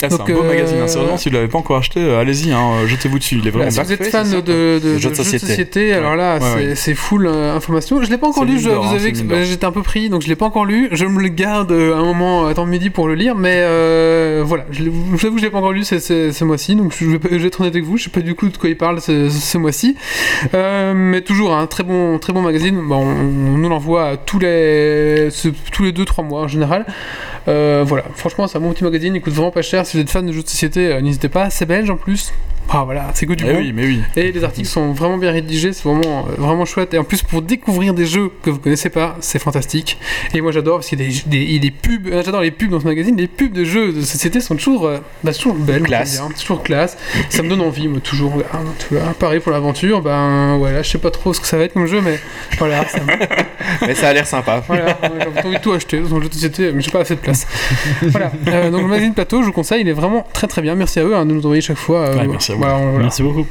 Ah, c'est un Donc, beau euh, magazine, hein. sérieusement, si vous l'avez pas encore acheté, euh, allez-y, hein, jetez-vous dessus, il est vraiment Voilà, si vous êtes fan de, de, de jeux de société. alors là, c'est full euh, information. Je l'ai pas encore lu, je vous hein, d'or. j'étais un peu pris, donc je l'ai pas encore lu. Je me le garde euh, un moment à temps de midi pour le lire, mais euh, voilà, je l'ai- je vous avoue que je l'ai pas encore lu ce, mois-ci, donc je vais, je vais être honnête avec vous, je sais pas du coup de quoi il parle ce, ce mois-ci, Euh, mais toujours un très bon, très bon magazine. Bon, on, on nous l'envoie tous les, tous les 2-3 mois en général. Euh, voilà, franchement, c'est un bon petit magazine, il coûte vraiment pas cher. Si vous êtes fan de jeux de société, euh, n'hésitez pas. C'est belge en plus. Ah voilà, c'est que du Eh bon. oui, mais oui. Et les articles sont vraiment bien rédigés, c'est vraiment, euh, vraiment chouette. Et en plus, pour découvrir des jeux que vous connaissez pas, c'est fantastique. Et moi, j'adore parce qu'il y a des, des- il y a des pubs. euh, J'adore les pubs dans ce magazine. Les pubs de jeux de société sont toujours, euh, bah, toujours belles. Classe. toujours classe. Ça me donne envie, moi, toujours. Tu vois, pareil pour l'aventure. Ben voilà, je sais pas trop ce que ça va être comme jeu, mais voilà. Ça me- Mais ça a l'air sympa. voilà, j'ai envie de tout acheter dans un jeu de société, mais j'ai pas assez de place. voilà. Euh, donc le magazine Plateau, je vous conseille, il est vraiment très très bien. Merci à eux hein, de nous envoyer chaque fois. euh, Ouais, merci à vous. Voilà. Merci beaucoup.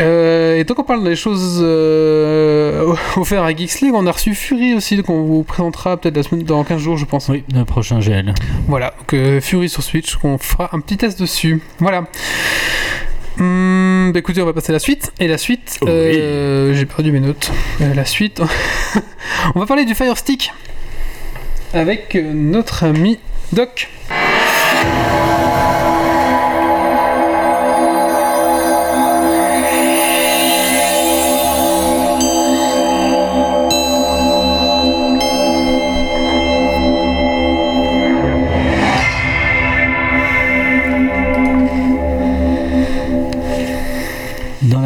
Euh, et donc on parle des choses euh, offertes à Geeks League, on a reçu Fury aussi qu'on vous présentera peut-être la semaine dans 15 jours je pense. Oui, le prochain GL. Voilà, donc euh, Fury sur Switch, qu'on fera un petit test dessus. Voilà. Hum, bah écoutez, on va passer à la suite. Et la suite, Oui. euh, j'ai perdu mes notes. Euh, la suite, on va parler du Fire Stick avec notre ami Doc.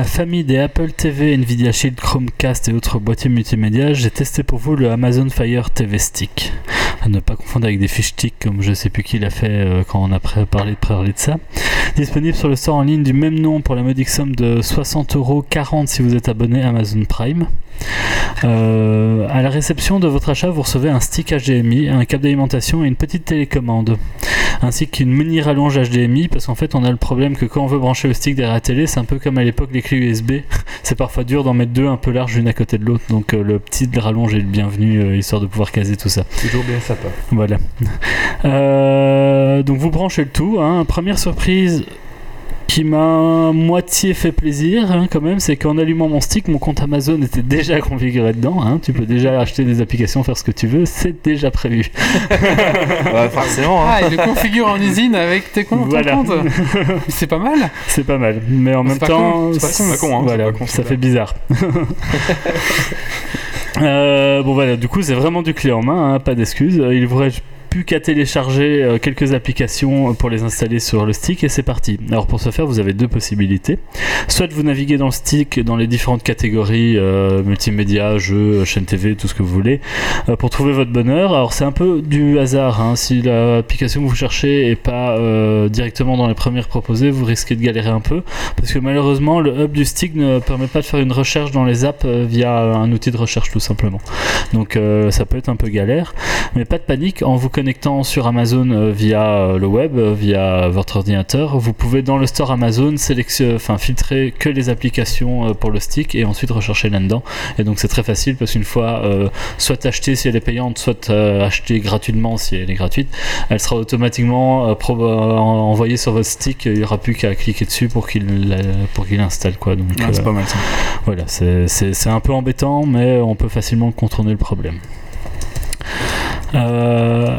Famille des Apple TV, Nvidia Shield, Chromecast et autres boîtiers multimédia, j'ai testé pour vous le Amazon Fire TV Stick. À ne pas confondre avec des fish sticks comme je sais plus qui l'a fait euh, quand on a parlé de parler de ça. Disponible sur le store en ligne du même nom pour la modique somme de 60,40€ si vous êtes abonné Amazon Prime. Euh, à la réception de votre achat, vous recevez un stick HDMI, un câble d'alimentation et une petite télécommande. Ainsi qu'une mini rallonge HDMI parce qu'en fait on a le problème que quand on veut brancher le stick derrière la télé c'est un peu comme à l'époque les clés USB c'est parfois dur d'en mettre deux un peu larges l'une à côté de l'autre. Donc euh, le petit rallonge est le bienvenu euh, histoire de pouvoir caser tout ça. Toujours bien sympa. voilà. Euh, donc vous branchez le tout hein. première surprise qui m'a moitié fait plaisir hein, quand même, c'est qu'en allumant mon stick, mon compte Amazon était déjà configuré dedans. hein. Tu peux déjà acheter des applications, faire ce que tu veux, c'est déjà prévu. Bah, forcément. hein. Ah, il le configure en usine avec tes comptes. Voilà. compte. C'est pas mal. C'est pas mal, mais en même temps, con, c'est pas con, c'est pas con, voilà, c'est pas con, ça fait bizarre. Euh, bon voilà, du coup c'est vraiment du clé en main, hein, pas d'excuses. Il vous reste qu'à télécharger euh, quelques applications pour les installer sur le stick et c'est parti. Alors pour ce faire, vous avez deux possibilités. Soit vous naviguez dans le stick dans les différentes catégories euh, multimédia, jeux, chaîne TV, tout ce que vous voulez, euh, pour trouver votre bonheur. Alors c'est un peu du hasard. hein. Si l'application que vous cherchez est pas euh, directement dans les premières proposées, vous risquez de galérer un peu parce que malheureusement le hub du stick ne permet pas de faire une recherche dans les apps euh, via un outil de recherche tout simplement. Donc euh, ça peut être un peu galère, mais pas de panique en vous connectant sur Amazon euh, via euh, le web, euh, via votre ordinateur, vous pouvez dans le store Amazon sélectionner, enfin filtrer que les applications pour le stick et ensuite rechercher là-dedans. Et donc c'est très facile parce qu'une fois euh, soit achetée si elle est payante, soit euh, achetée gratuitement si elle est gratuite, elle sera automatiquement euh, envoyée sur votre stick. Il n'y aura plus qu'à cliquer dessus pour qu'il pour qu'il installe quoi. Donc c'est pas mal ça. voilà, c'est- un peu embêtant, mais on peut facilement contourner le problème. Euh,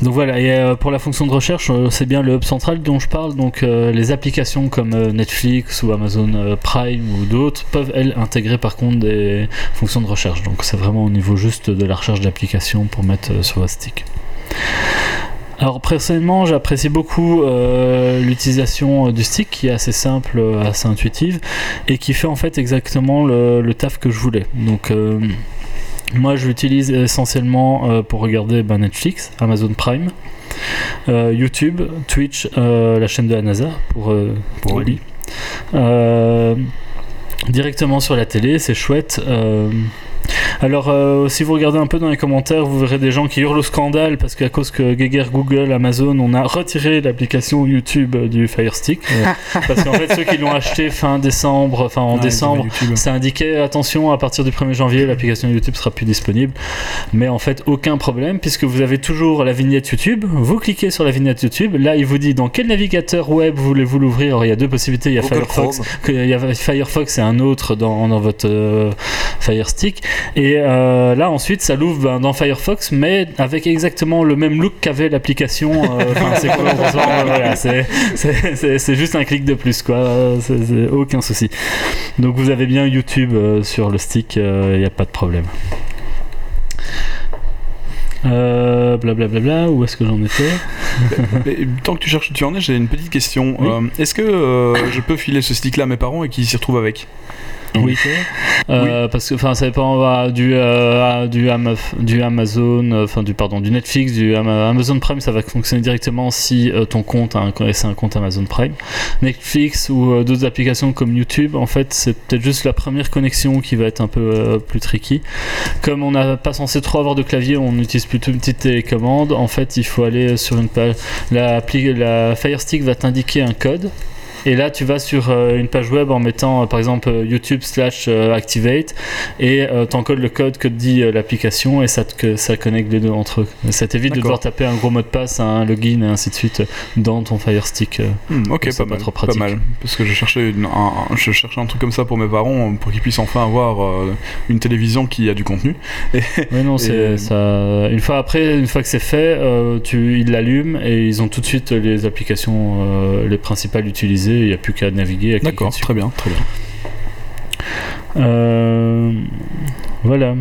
donc voilà, et euh, pour la fonction de recherche, euh, c'est bien le hub central dont je parle. Donc euh, les applications comme Netflix ou Amazon Prime ou d'autres peuvent elles intégrer par contre des fonctions de recherche. Donc c'est vraiment au niveau juste de la recherche d'applications pour mettre sur votre stick. Alors personnellement, j'apprécie beaucoup l'utilisation du stick qui est assez simple, assez intuitive et qui fait en fait exactement le, le taf que je voulais. Donc moi je l'utilise essentiellement euh, pour regarder ben, Netflix, Amazon Prime, euh, YouTube, Twitch, euh, la chaîne de la NASA pour, euh, pour. Oli. Directement sur la télé, c'est chouette. Alors, euh, si vous regardez un peu dans les commentaires, vous verrez des gens qui hurlent au scandale parce qu'à cause que Geiger, Google, Amazon, on a retiré l'application YouTube du Fire Stick. Parce qu'en fait, ceux qui l'ont acheté fin décembre, enfin en Ouais, décembre, ça indiquait attention, à partir du 1er janvier, l'application YouTube sera plus disponible. Mais en fait, aucun problème puisque vous avez toujours la vignette YouTube. Vous cliquez sur la vignette YouTube. Là, il vous dit dans quel navigateur web voulez-vous l'ouvrir. Alors, il y a deux possibilités. Il y a Google Firefox il y a Firefox et un autre dans, dans votre euh, Fire Stick. Et euh, là, ensuite, ça l'ouvre ben, dans Firefox, mais avec exactement le même look qu'avait l'application. euh, c'est juste un clic de plus, quoi. Aucun souci. Donc, vous avez bien YouTube euh, sur le stick, il n'y a pas de problème. Euh, Blablabla, où est-ce que j'en étais? Tant que tu cherches où tu en es, j'ai une petite question. Oui. Euh, Est-ce que euh, je peux filer ce stick-là à mes parents et qu'ils s'y retrouvent avec? Oui. Euh, Parce que enfin ça dépend du euh, du, du Amazon, euh, enfin du pardon du Netflix, du Ama- Amazon Prime, ça va fonctionner directement si euh, ton compte a un, c'est un compte Amazon Prime. Netflix ou d'autres applications comme YouTube, en fait c'est peut-être juste la première connexion qui va être un peu plus tricky. Comme on n'a pas censé trop avoir de clavier, on utilise plutôt une petite télécommande. En fait il faut aller sur une page, la, la Fire Stick va t'indiquer un code. Et là, tu vas sur euh, une page web en mettant, euh, par exemple, euh, YouTube slash Activate et t'encodes le code que te dit l'application et ça, te- que ça connecte les deux entre eux. Et ça t'évite de devoir taper un gros mot de passe, un login et ainsi de suite dans ton Fire Stick. Hmm, Ok, C'est pas pas mal, trop pas pratique. mal. Parce que je cherchais, une- un, je cherchais un truc comme ça pour mes parents, pour qu'ils puissent enfin avoir une télévision qui a du contenu. Mais non, c'est Et- ça. Une fois après, une fois que c'est fait, tu, ils l'allument et ils ont tout de suite les applications les principales utilisées. Il n'y a plus qu'à naviguer. D'accord, très bien, très bien. Euh, voilà.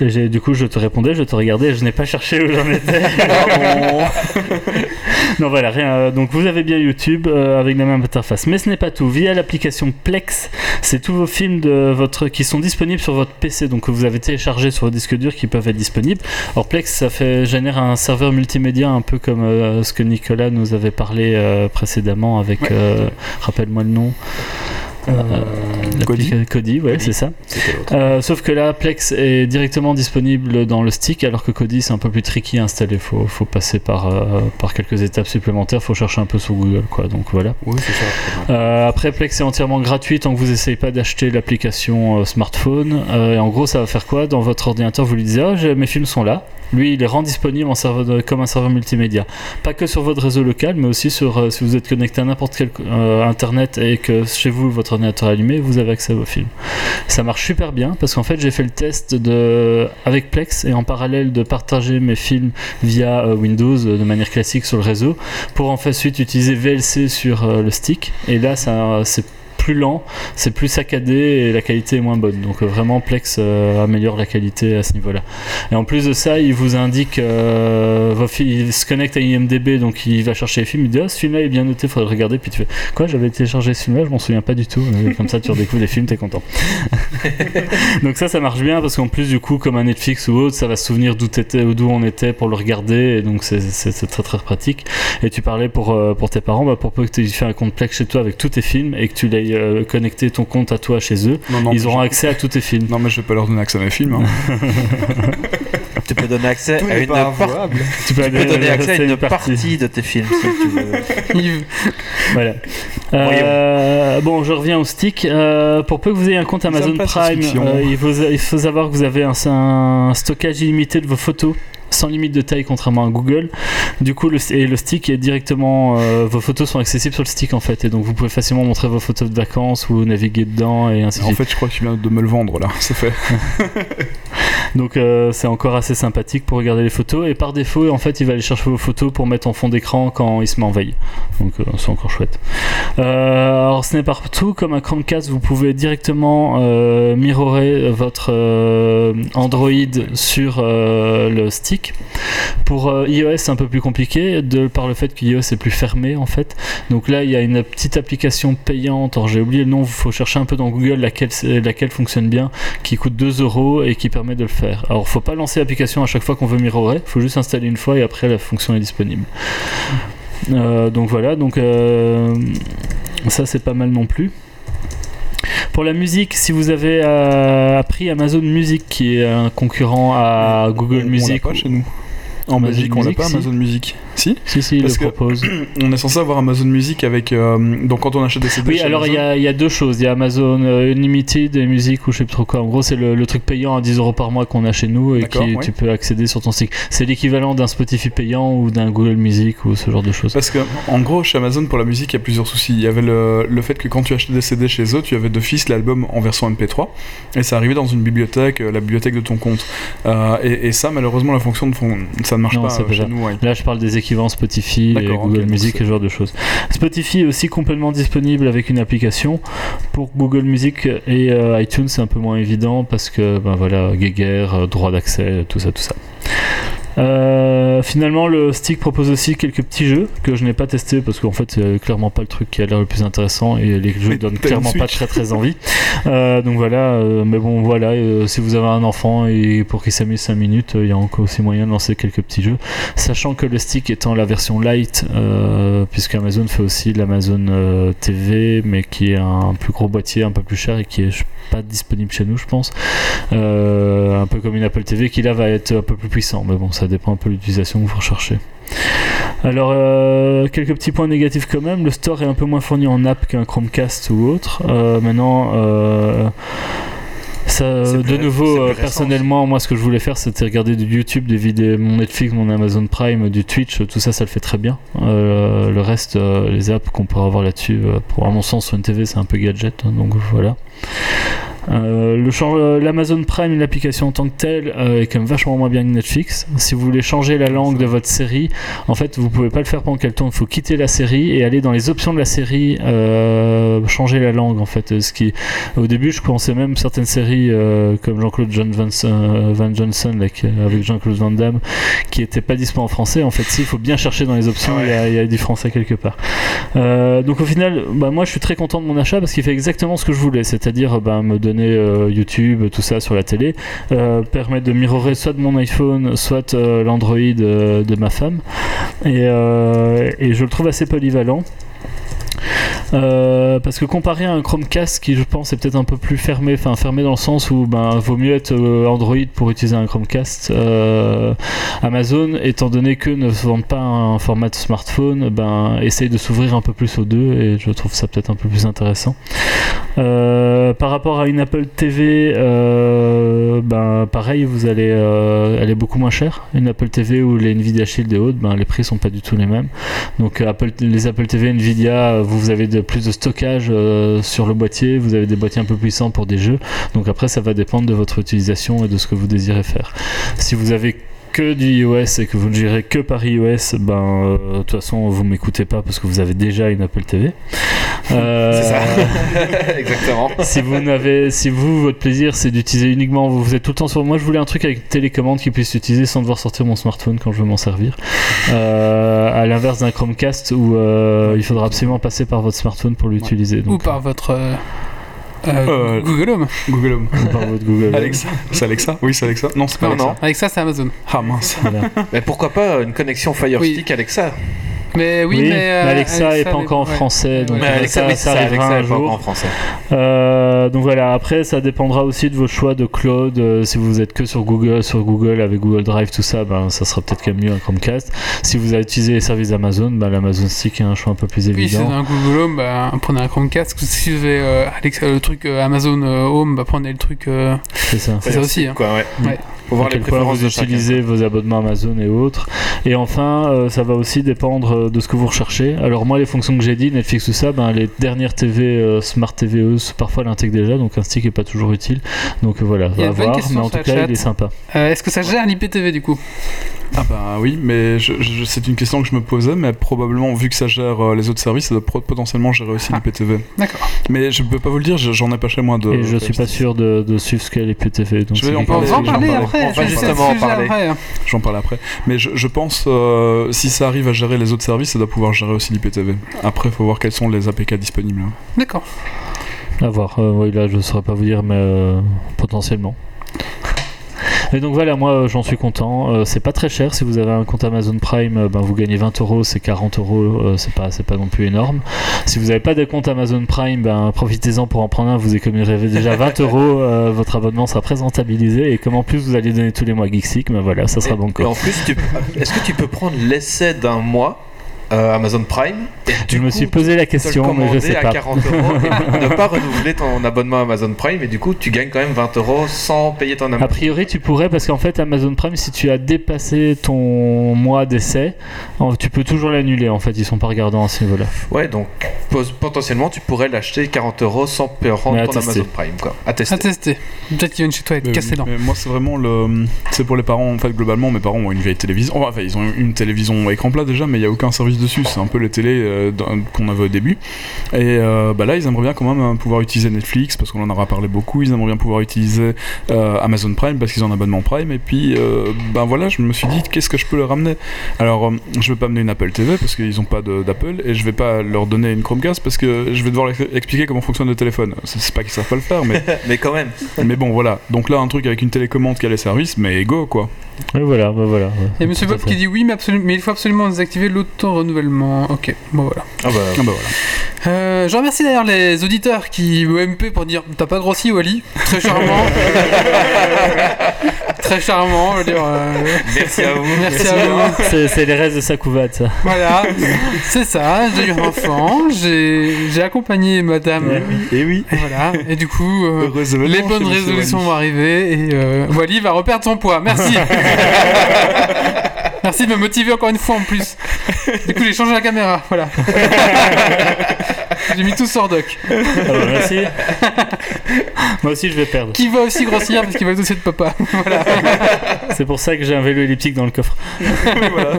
Et du coup, je te répondais, je te regardais, je n'ai pas cherché où j'en étais. non, voilà, rien. euh, Donc, vous avez bien YouTube euh, avec la même interface. Mais ce n'est pas tout. Via l'application Plex, c'est tous vos films de votre, qui sont disponibles sur votre PC, donc que vous avez téléchargé sur votre disque dur qui peuvent être disponibles. Alors, Plex, ça fait, génère un serveur multimédia un peu comme euh, ce que Nicolas nous avait parlé euh, précédemment avec. Ouais. euh, Rappelle-moi le nom. Euh, ouais, Kodi. c'est ça. Euh, sauf que là, Plex est directement disponible dans le stick, alors que Kodi c'est un peu plus tricky à installer. Faut, faut passer par, euh, par quelques étapes supplémentaires. Faut chercher un peu sur Google, quoi. Donc voilà. Oui, c'est ça. Après, Plex est entièrement gratuit tant que vous n'essayez pas d'acheter l'application smartphone. Et en gros, ça va faire quoi? Dans votre ordinateur, vous lui disiez Ah, mes films sont là. Lui, il les rend disponibles en serveur comme un serveur multimédia. Pas que sur votre réseau local, mais aussi sur euh, si vous êtes connecté à n'importe quel euh, internet et que chez vous, votre ordinateur est allumé, vous avez accès à vos films. Ça marche super bien parce qu'en fait, j'ai fait le test de, avec Plex et en parallèle de partager mes films via euh, Windows de manière classique sur le réseau pour en fait ensuite utiliser VLC sur le stick. Et là, ça, c'est plus lent, c'est plus saccadé et la qualité est moins bonne. Donc euh, vraiment Plex euh, améliore la qualité à ce niveau-là. Et en plus de ça, il vous indique, euh, vos il se connecte à IMDB, donc il va chercher les films, il dit ah ce film-là est bien noté, faudrait le regarder. Puis tu fais quoi J'avais téléchargé ce film-là, je m'en souviens pas du tout. Comme ça, tu redécouvres les films, t'es content. donc ça, ça marche bien parce qu'en plus du coup, comme un Netflix ou autre, ça va se souvenir d'où d'où on était pour le regarder, et donc c'est- très très pratique. Et tu parlais pour, pour tes parents, bah, pour peu que tu aies fait un compte Plex chez toi avec tous tes films et que tu l'aies euh, connecté ton compte à toi chez eux, Non, non, ils auront accès à tous tes films. Non, mais je vais pas leur donner accès à mes films. hein. Tu peux donner accès Tout à une, pas par- avouable. Tu peux, tu peux aller- donner accès à rester une partie de tes films si tu veux. Yves, Voilà. Euh, bon, je reviens au stick. Euh, pour peu que vous ayez un compte Amazon Prime, euh, il, faut, il faut savoir que vous avez un, un stockage illimité de vos photos. Sans limite de taille, contrairement à Google. Du coup, le, et le stick est directement. euh, vos photos sont accessibles sur le stick en fait. Et donc, vous pouvez facilement montrer vos photos de vacances ou naviguer dedans et ainsi de En suite. fait, je crois que tu viens de me le vendre là, c'est fait. Donc euh, c'est encore assez sympathique pour regarder les photos. Et par défaut, en fait, il va aller chercher vos photos pour mettre en fond d'écran quand il se met en veille. Donc euh, c'est encore chouette. Alors ce n'est pas partout. Comme un Chromecast, vous pouvez directement mirrorer votre Android sur le stick. Pour euh, iOS, c'est un peu plus compliqué de par le fait que iOS est plus fermé en fait. Donc là, il y a une petite application payante. J'ai oublié le nom. Il faut chercher un peu dans Google laquelle, laquelle fonctionne bien qui coûte 2 euros et qui permet de le faire. Alors, faut pas lancer l'application à chaque fois qu'on veut mirrorer, faut juste installer une fois et après la fonction est disponible. Euh, donc voilà, donc euh, ça c'est pas mal non plus. Pour la musique, si vous avez euh, appris Amazon Music, qui est un concurrent à Google On- Music, chez nous. En Amazon Belgique, on n'a Music, pas si. Amazon Music. Si si, si, il le propose. On est censé avoir Amazon Music avec. euh, donc quand on achète des CD. Oui, chez alors il y, a- il y a deux choses. Il y a Amazon euh, Unlimited et musique ou je sais plus trop quoi. En gros, c'est le, le truc payant à 10 euros par mois qu'on a chez nous et qui tu peux accéder sur ton site. C'est l'équivalent d'un Spotify payant ou d'un Google Music ou ce genre de choses. Parce que, en gros, chez Amazon, pour la musique, il y a plusieurs soucis. Il y avait le, le fait que quand tu achetais des CD chez eux, tu avais d'office l'album en version MP3, et ça arrivait dans une bibliothèque, euh, la bibliothèque de ton compte. Euh, et, et ça, malheureusement, la fonction de ça ne marche Non, pas ça euh, fait chez pas. nous. ouais. Là, je parle des équivalents Spotify et Google donc Music ce genre de choses. Spotify est aussi complètement disponible avec une application. Pour Google Music et euh, iTunes, c'est un peu moins évident parce que, ben voilà, Geiger, euh, droit d'accès, tout ça, tout ça. Euh, finalement, le stick propose aussi quelques petits jeux que je n'ai pas testé parce qu'en fait, c'est clairement pas le truc qui a l'air le plus intéressant et les jeux Mais donnent clairement pas très très envie. Euh, donc voilà, euh, mais bon, voilà, si vous avez un enfant et pour qu'il s'amuse 5 minutes, il y a encore aussi moyen de lancer quelques petits jeux. Sachant que le stick étant la version light, puisque Amazon fait aussi l'Amazon TV, mais qui est un plus gros boîtier, un peu plus cher et qui est pas disponible chez nous, je pense. Un peu comme une Apple TV qui là va être un peu plus puissant, mais bon, ça dépend un peu de l'utilisation que vous recherchez. Alors, euh, quelques petits points négatifs quand même. Le store est un peu moins fourni en app qu'un Chromecast ou autre. Euh, maintenant, euh, ça, de nouveau, personnellement, moi, ce que je voulais faire, c'était regarder du YouTube, des vidéos, mon Netflix, mon Amazon Prime, du Twitch, tout ça, ça le fait très bien. Le reste, les apps qu'on pourrait avoir là-dessus, pour à mon sens, sur une TV, c'est un peu gadget, hein, donc voilà. Euh, euh, L'Amazon Prime, l'application en tant que telle, euh, est quand même vachement moins bien que Netflix. Si vous voulez changer la langue de votre série, en fait, vous pouvez pas le faire pendant qu'elle tourne. Il faut quitter la série et aller dans les options de la série, changer la langue. En fait, au début, je pensais même certaines séries comme Jean-Claude John Van, Johnson avec Jean-Claude Van Damme, qui étaient pas dispo en français. En fait, si, il faut bien chercher dans les options. Il y a- du français quelque part. Donc au final, bah, moi, je suis très content de mon achat parce qu'il fait exactement ce que je voulais, c'est-à-dire bah, me donner euh, YouTube, tout ça sur la télé, euh, permettre de mirrorer soit de mon iPhone, soit euh, l'Android euh, de ma femme. Et, euh, et je le trouve assez polyvalent. Euh, parce que comparé à un Chromecast qui je pense est peut-être un peu plus fermé, enfin fermé dans le sens où ben vaut mieux être euh, Android pour utiliser un Chromecast. euh, Amazon, étant donné que ne vendent pas un format de smartphone, ben essaye de s'ouvrir un peu plus aux deux et je trouve ça peut-être un peu plus intéressant. Par rapport à une Apple TV, ben pareil, vous allez, elle est beaucoup moins chère. Une Apple TV ou les Nvidia Shield et autres, ben les prix sont pas du tout les mêmes. Donc Apple, les Apple TV Nvidia, vous, vous avez plus de stockage euh, sur le boîtier, vous avez des boîtiers un peu puissants pour des jeux. Donc après, ça va dépendre de votre utilisation et de ce que vous désirez faire. Si vous avez que du iOS et que vous ne gérez que par iOS, ben euh, de toute façon vous m'écoutez pas parce que vous avez déjà une Apple TV. Euh, C'est ça. Exactement. si vous n'avez, si vous votre plaisir c'est d'utiliser uniquement, vous, vous êtes tout le temps sur. Moi je voulais un truc avec télécommande qui puisse s'utiliser sans devoir sortir mon smartphone quand je veux m'en servir. Euh, à l'inverse d'un Chromecast où euh, il faudra absolument passer par votre smartphone pour l'utiliser. Ou par votre euh, euh, Google Home. Google Home. Google. Home. Alexa C'est Alexa Oui, c'est Alexa. Non, c'est pas Non, Alexa. non. Avec ça, c'est Amazon. Ah mince. Voilà. Mais pourquoi pas une connexion Fire Oui. Stick Alexa Mais oui, Oui, mais. euh, Alexa est pas encore en français, donc Alexa, en français. Euh, donc voilà, après ça dépendra aussi de vos choix de cloud. Euh, si vous êtes que sur Google, sur Google avec Google Drive, tout ça, ben, ça sera peut-être quand même mieux un Chromecast. Si vous avez utilisé les services Amazon, ben, l'Amazon Stick est un choix un peu plus Oui, si c'est évident. un Google Home, bah, prenez un Chromecast. Si vous avez euh, Alexa, le truc euh, Amazon euh, Home, bah, prenez le truc. euh, C'est ça. C'est ça aussi, hein. Quoi, ouais. Ouais. Faut voir à les quel point préférences vous de chacun. utilisez vos abonnements Amazon et autres. Et enfin, euh, ça va aussi dépendre euh, de ce que vous recherchez. Alors moi, les fonctions que j'ai dit, Netflix, tout ça, ben, les dernières TV, euh, Smart TV, eux, parfois l'intègrent déjà, donc un stick est pas toujours utile. Donc euh, voilà, Il y a à plein de voir. Mais en tout cas, chat. il est sympa. euh, Est-ce que ça gère l'IPTV du coup? Ah bah oui, mais je- je- c'est une question que je me posais, mais probablement, vu que ça gère euh, les autres services, ça doit potentiellement gérer aussi Ah. l'IPTV. D'accord. Mais je peux pas vous le dire, je- j'en ai pas chez moi de... Et je suis pas sûr de, de suivre ce qu'est l'IPTV. Donc Je vais en parler, va en parler parle. après. Justement en parler. J'en parle après. Mais je, je pense, euh, si ça arrive à gérer les autres services, ça doit pouvoir gérer aussi l'IPTV. Après, faut voir quels sont les APK disponibles. hein. D'accord. À voir. Euh, oui, là, je saurais pas vous dire, mais euh, potentiellement. Et donc voilà, moi euh, j'en suis content. Euh, c'est pas très cher. Si vous avez un compte Amazon Prime, euh, ben, vous gagnez 20 euros, c'est 40 euros, c'est pas, c'est pas non plus énorme. Si vous n'avez pas de compte Amazon Prime, ben, profitez-en pour en prendre un. Vous économiserez déjà 20 euros. votre abonnement sera présentabilisé. Et comme en plus vous allez donner tous les mois Geeksleague, ben voilà, ça sera Et banco. en plus, est-ce que tu peux prendre l'essai d'un mois euh, Amazon Prime et Je me coup, suis posé la question, mais je sais à pas. 40 euros et ne pas renouveler ton abonnement Amazon Prime et du coup tu gagnes quand même 20 euros sans payer ton A abonnement. priori, tu pourrais parce qu'en fait, Amazon Prime, si tu as dépassé ton mois d'essai, tu peux toujours l'annuler. En fait, ils sont pas regardants à ce niveau-là. Ouais, donc potentiellement tu pourrais l'acheter 40 euros sans payer à ton. Amazon Prime quoi. À tester. À tester. Peut-être qu'ils viennent chez toi et te Mais- casser les dents. mais moi, c'est vraiment le. C'est pour les parents, en fait, globalement, mes parents ont une vieille télévision. Enfin, ils ont une télévision écran plat déjà, mais il n'y a aucun service dessus. C'est un peu les télés euh, qu'on avait au début. Et euh, bah là, ils aimeraient bien quand même euh, pouvoir utiliser Netflix, parce qu'on en aura parlé beaucoup. Ils aimeraient bien pouvoir utiliser euh, Amazon Prime, parce qu'ils ont un abonnement Prime. Et puis, euh, ben voilà, je me suis dit, qu'est-ce que je peux leur ramener Alors, euh, je vais pas amener une Apple TV, parce qu'ils n'ont pas d'Apple, et je vais pas leur donner une Chromecast, parce que je vais devoir leur expliquer comment fonctionne le téléphone. C'est pas qu'ils savent pas le faire, mais, Mais quand même. mais bon, voilà. Donc là, un truc avec une télécommande qui a les services, mais go, quoi. Et voilà, bah voilà. ouais. Et Monsieur Bob qui dit oui, mais, absolument, mais il faut absolument désactiver Ok, bon voilà. Ah bah, Ah bah voilà. Euh, je remercie d'ailleurs les auditeurs qui OMP pour dire t'as pas grossi Wally, très charmant. très charmant, je veux dire. euh, merci à vous. Merci à vous. C'est c'est les restes de sa couvade, ça. Voilà, c'est ça, j'ai eu un enfant, j'ai j'ai accompagné madame. Et oui. Et voilà, et du coup, euh, les bonnes résolutions vont arriver et euh, Wally va reperdre son poids. Merci. Merci de me motiver encore une fois en plus. Du coup, j'ai changé la caméra, voilà. j'ai mis tout sur doc. Merci. Moi aussi, je vais perdre. Qui va aussi grossir parce qu'il va dossier de papa. Voilà. C'est pour ça que j'ai un vélo elliptique dans le coffre. voilà.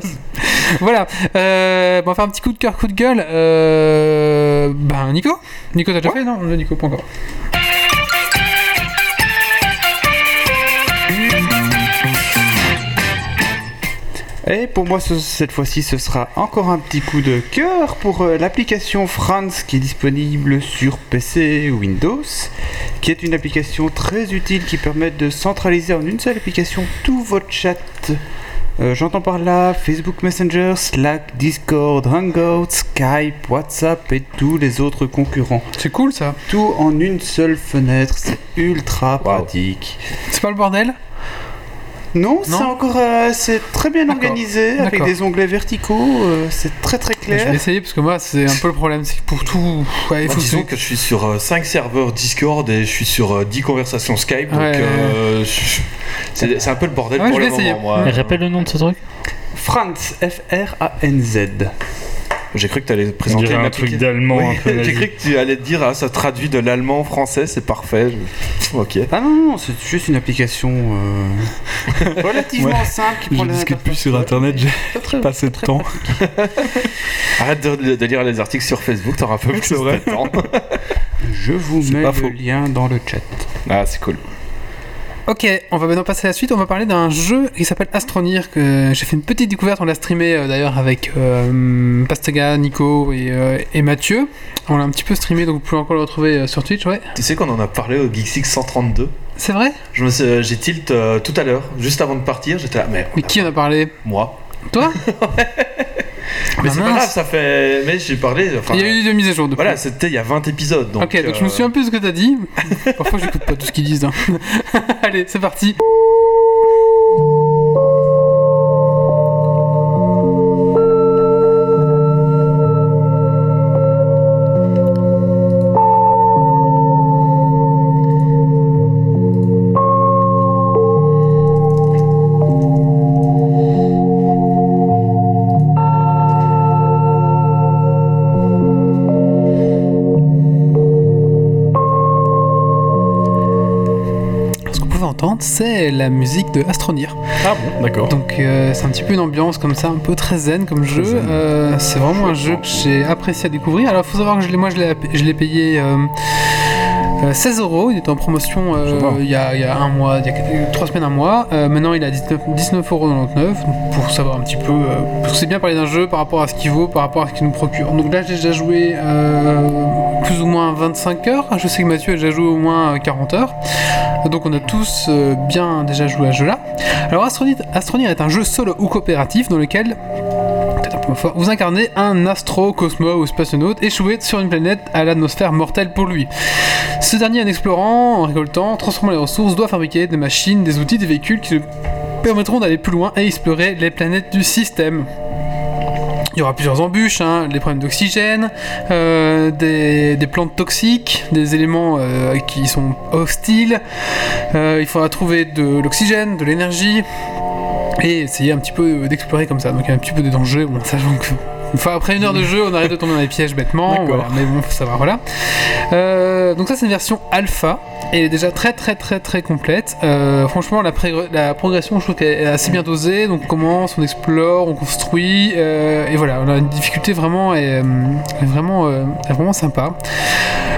voilà. Euh, bon, on va faire un petit coup de cœur, coup de gueule. Euh, ben, Nico Nico, t'as déjà fait Non, non, Nico, pas encore. Et pour moi, ce- cette fois-ci, ce sera encore un petit coup de cœur pour euh, l'application Franz qui est disponible sur PC Windows, qui est une application très utile qui permet de centraliser en une seule application tout votre chat. Euh, J'entends par là Facebook Messenger, Slack, Discord, Hangout, Skype, WhatsApp et tous les autres concurrents. C'est cool ça. Tout en une seule fenêtre, c'est ultra pratique. C'est pas le bordel? Non, c'est encore euh, c'est très bien organisé avec des onglets verticaux, euh, c'est très très Je vais clair. essayer parce que moi, c'est un peu le problème. C'est que pour tout. Ouais, il Moi, faut disons que- que je suis sur 5 serveurs Discord et je suis sur euh, 10 conversations Skype, donc Ouais. euh, je- c'est un peu le bordel Ouais, pour je le vais essayer. moment. Moi. Rappelle le nom de ce truc Franz, F-R-A-N-Z. J'ai cru que tu allais présenter dirait une un truc application. d'allemand Oui, un peu J'ai cru que tu allais te dire, ah, ça traduit de l'allemand au français, c'est parfait. Je- Ok. Ah non, non, c'est juste une application euh, relativement simple qui Je prend la discute plus sur internet, j'ai Très, pas assez de temps. Arrête de, de lire les articles sur Facebook, t'auras un peu plus de temps. Je vous mets le faux. lien dans le chat. Ah, c'est cool. Ok, on va maintenant passer à la suite. On va parler d'un jeu qui s'appelle Astronir. Que j'ai fait une petite découverte. On l'a streamé euh, d'ailleurs avec euh, Pastega, Nico et, euh, et Mathieu. On l'a un petit peu streamé, donc vous pouvez encore le retrouver sur Twitch. Ouais, Tu sais qu'on en a parlé au Geeksix 132 c'est vrai? Je me suis- J'ai tilt euh, tout à l'heure, juste avant de partir, j'étais là, mais, Mais qui en a parlé? Moi Toi? Mais Ah, c'est pas grave, ça fait. Mais j'ai parlé. Enfin, Il y a eu des mises à jour depuis. Voilà, c'était il y a 20 épisodes. Donc, ok, donc je me euh, souviens plus de ce que t'as dit. Parfois, j'écoute pas tout ce qu'ils disent. hein. Allez, c'est parti. C'est la musique de Astronir. Ah bon, d'accord. Donc euh, c'est un petit peu une ambiance comme ça, un peu très zen comme jeu. Euh, c'est vraiment un jeu que j'ai apprécié à découvrir. Alors il faut savoir que je moi je l'ai, payé Euh, 16 euros, il était en promotion euh, il y, a, il y a un mois, il y a 3 semaines, un mois. Euh, maintenant il est à 19 19,99 euros pour savoir un petit peu. euh, parce que c'est bien parler d'un jeu par rapport à ce qu'il vaut, par rapport à ce qu'il nous procure. Donc là j'ai déjà joué euh, plus ou moins 25 heures. Je sais que Mathieu a déjà joué au moins euh, 40 heures. Donc on a tous euh, bien déjà joué à ce jeu-là. Alors Astronir est un jeu solo ou coopératif dans lequel vous incarnez un astro, cosmo ou spationaute échoué sur une planète à l'atmosphère mortelle pour lui. Ce dernier, en explorant, en récoltant, transformant les ressources, doit fabriquer des machines, des outils, des véhicules qui lui permettront d'aller plus loin et explorer les planètes du système. Il y aura plusieurs embûches, hein, les problèmes d'oxygène, euh, des, des plantes toxiques, des éléments euh, qui sont hostiles. Euh, il faudra trouver de l'oxygène, de l'énergie et essayer un petit peu d'explorer comme ça. Donc il y a un petit peu des dangers, bon, sachant que. Enfin, après une heure de jeu, on arrête de tomber dans les pièges bêtement, voilà, mais bon, faut savoir, voilà. Euh, donc ça, c'est une version alpha, et elle est déjà très très très très complète. Euh, franchement, la, progression, je trouve qu'elle est assez bien dosée, donc on commence, on explore, on construit, euh, et voilà, on a une difficulté vraiment, est, est vraiment, est vraiment sympa.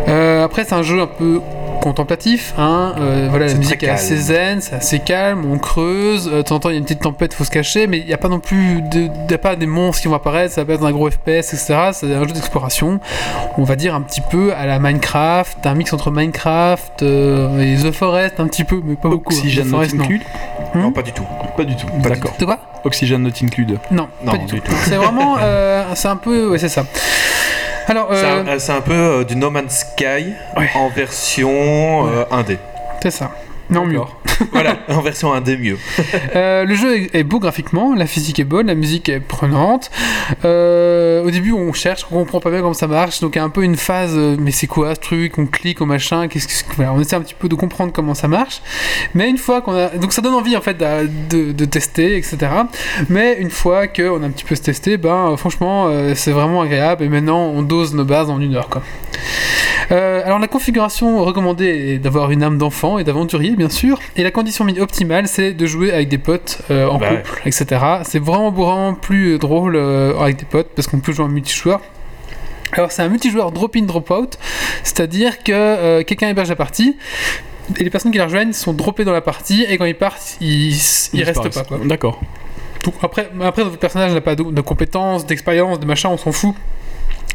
Après, c'est un jeu un peu contemplatif, hein. euh, voilà, la C'est musique est assez zen, c'est assez calme, on creuse, euh, de temps en temps il y a une petite tempête, faut se cacher, mais il n'y a pas non plus de, il y a pas des monstres qui vont apparaître, ça va être un gros FPS, etc. C'est un jeu d'exploration, on va dire un petit peu à la Minecraft, un mix entre Minecraft euh, et The Forest, un petit peu, mais pas beaucoup. hein. Oxygène not non. included Non, Hmm pas du tout. Pas du tout. D'accord. Oxygène not included. Non, Non, pas du, du tout. tout. C'est vraiment, euh, c'est un peu, ouais, c'est ça. Alors, C'est euh, un- euh, C'est un, peu euh, du No Man's Sky Ouais. en version euh, indé. c'est ça. Non, mieux. Voilà, en version indé mieux. Euh, le jeu est, beau graphiquement, la physique est bonne, la musique est prenante. Euh, au début, on cherche, on comprend pas bien comment ça marche, donc il y a un peu une phase, euh, mais c'est quoi ce truc On clique, on machin, qu'est-ce que voilà, on essaie un petit peu de comprendre comment ça marche. Mais une fois qu'on a, donc ça donne envie en fait de, tester, etc. Mais une fois qu'on a un petit peu testé, ben franchement, c'est vraiment agréable. Et maintenant, on dose nos bases en une heure, quoi. Euh, alors la configuration recommandée est d'avoir une âme d'enfant et d'aventurier bien sûr, et la condition optimale c'est de jouer avec des potes euh, en Bah ouais. couple, etc. C'est vraiment vraiment plus euh, drôle euh, avec des potes parce qu'on peut jouer en multijoueur. Alors c'est un multijoueur drop-in drop-out, c'est-à-dire que euh, quelqu'un héberge la partie. Et les personnes qui la rejoignent sont droppées dans la partie et quand ils partent, ils, ils restent pas. D'accord. Après, après, votre personnage n'a pas de, de compétences, d'expérience, de machin, on s'en fout.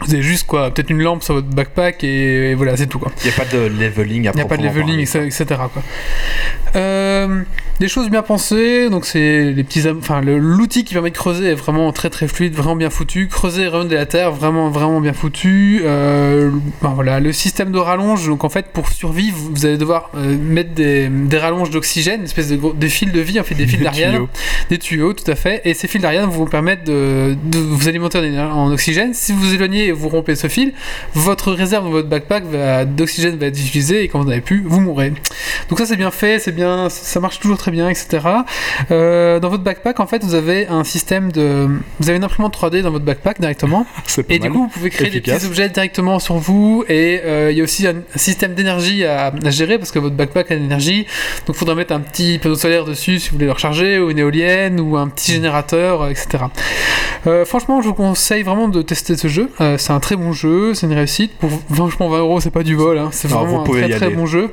Vous avez juste quoi, peut-être une lampe sur votre backpack et, et voilà, c'est tout quoi. Il n'y a pas de leveling à Il n'y a pas de leveling, parler. etc. quoi. Euh, des choses bien pensées, donc c'est les petits, enfin l'outil qui permet de creuser est vraiment très très fluide, vraiment bien foutu. Creuser et la terre, vraiment vraiment bien foutu. Euh, ben voilà, le système de rallonge, donc en fait pour survivre, vous allez devoir euh, mettre des, des rallonges d'oxygène, espèce de des fils de vie, en fait des fils d'Ariane, tuyaux. des tuyaux, tout à fait. Et ces fils d'Ariane vont vous permettre de, de vous alimenter en, en oxygène. Si vous éloignez et vous rompez ce fil, votre réserve dans votre backpack d'oxygène va être utilisée et quand vous n'avez plus, vous mourrez. Donc ça c'est bien fait, c'est bien, ça marche toujours très bien, etc. Euh, dans votre backpack, en fait, vous avez un système de, vous avez une imprimante 3D dans votre backpack directement. Et du coup, vous pouvez créer des petits objets directement sur vous. Et euh, il y a aussi un, système d'énergie à, à gérer parce que votre backpack a de l'énergie. Donc, il faudra mettre un petit panneau solaire dessus si vous voulez le recharger, ou une éolienne, ou un petit générateur, etc. Euh, franchement, je vous conseille vraiment de tester ce jeu. Euh, c'est un très bon jeu, c'est une réussite. Pour franchement 20 euros, c'est pas du vol. hein. C'est vraiment un très très bon jeu.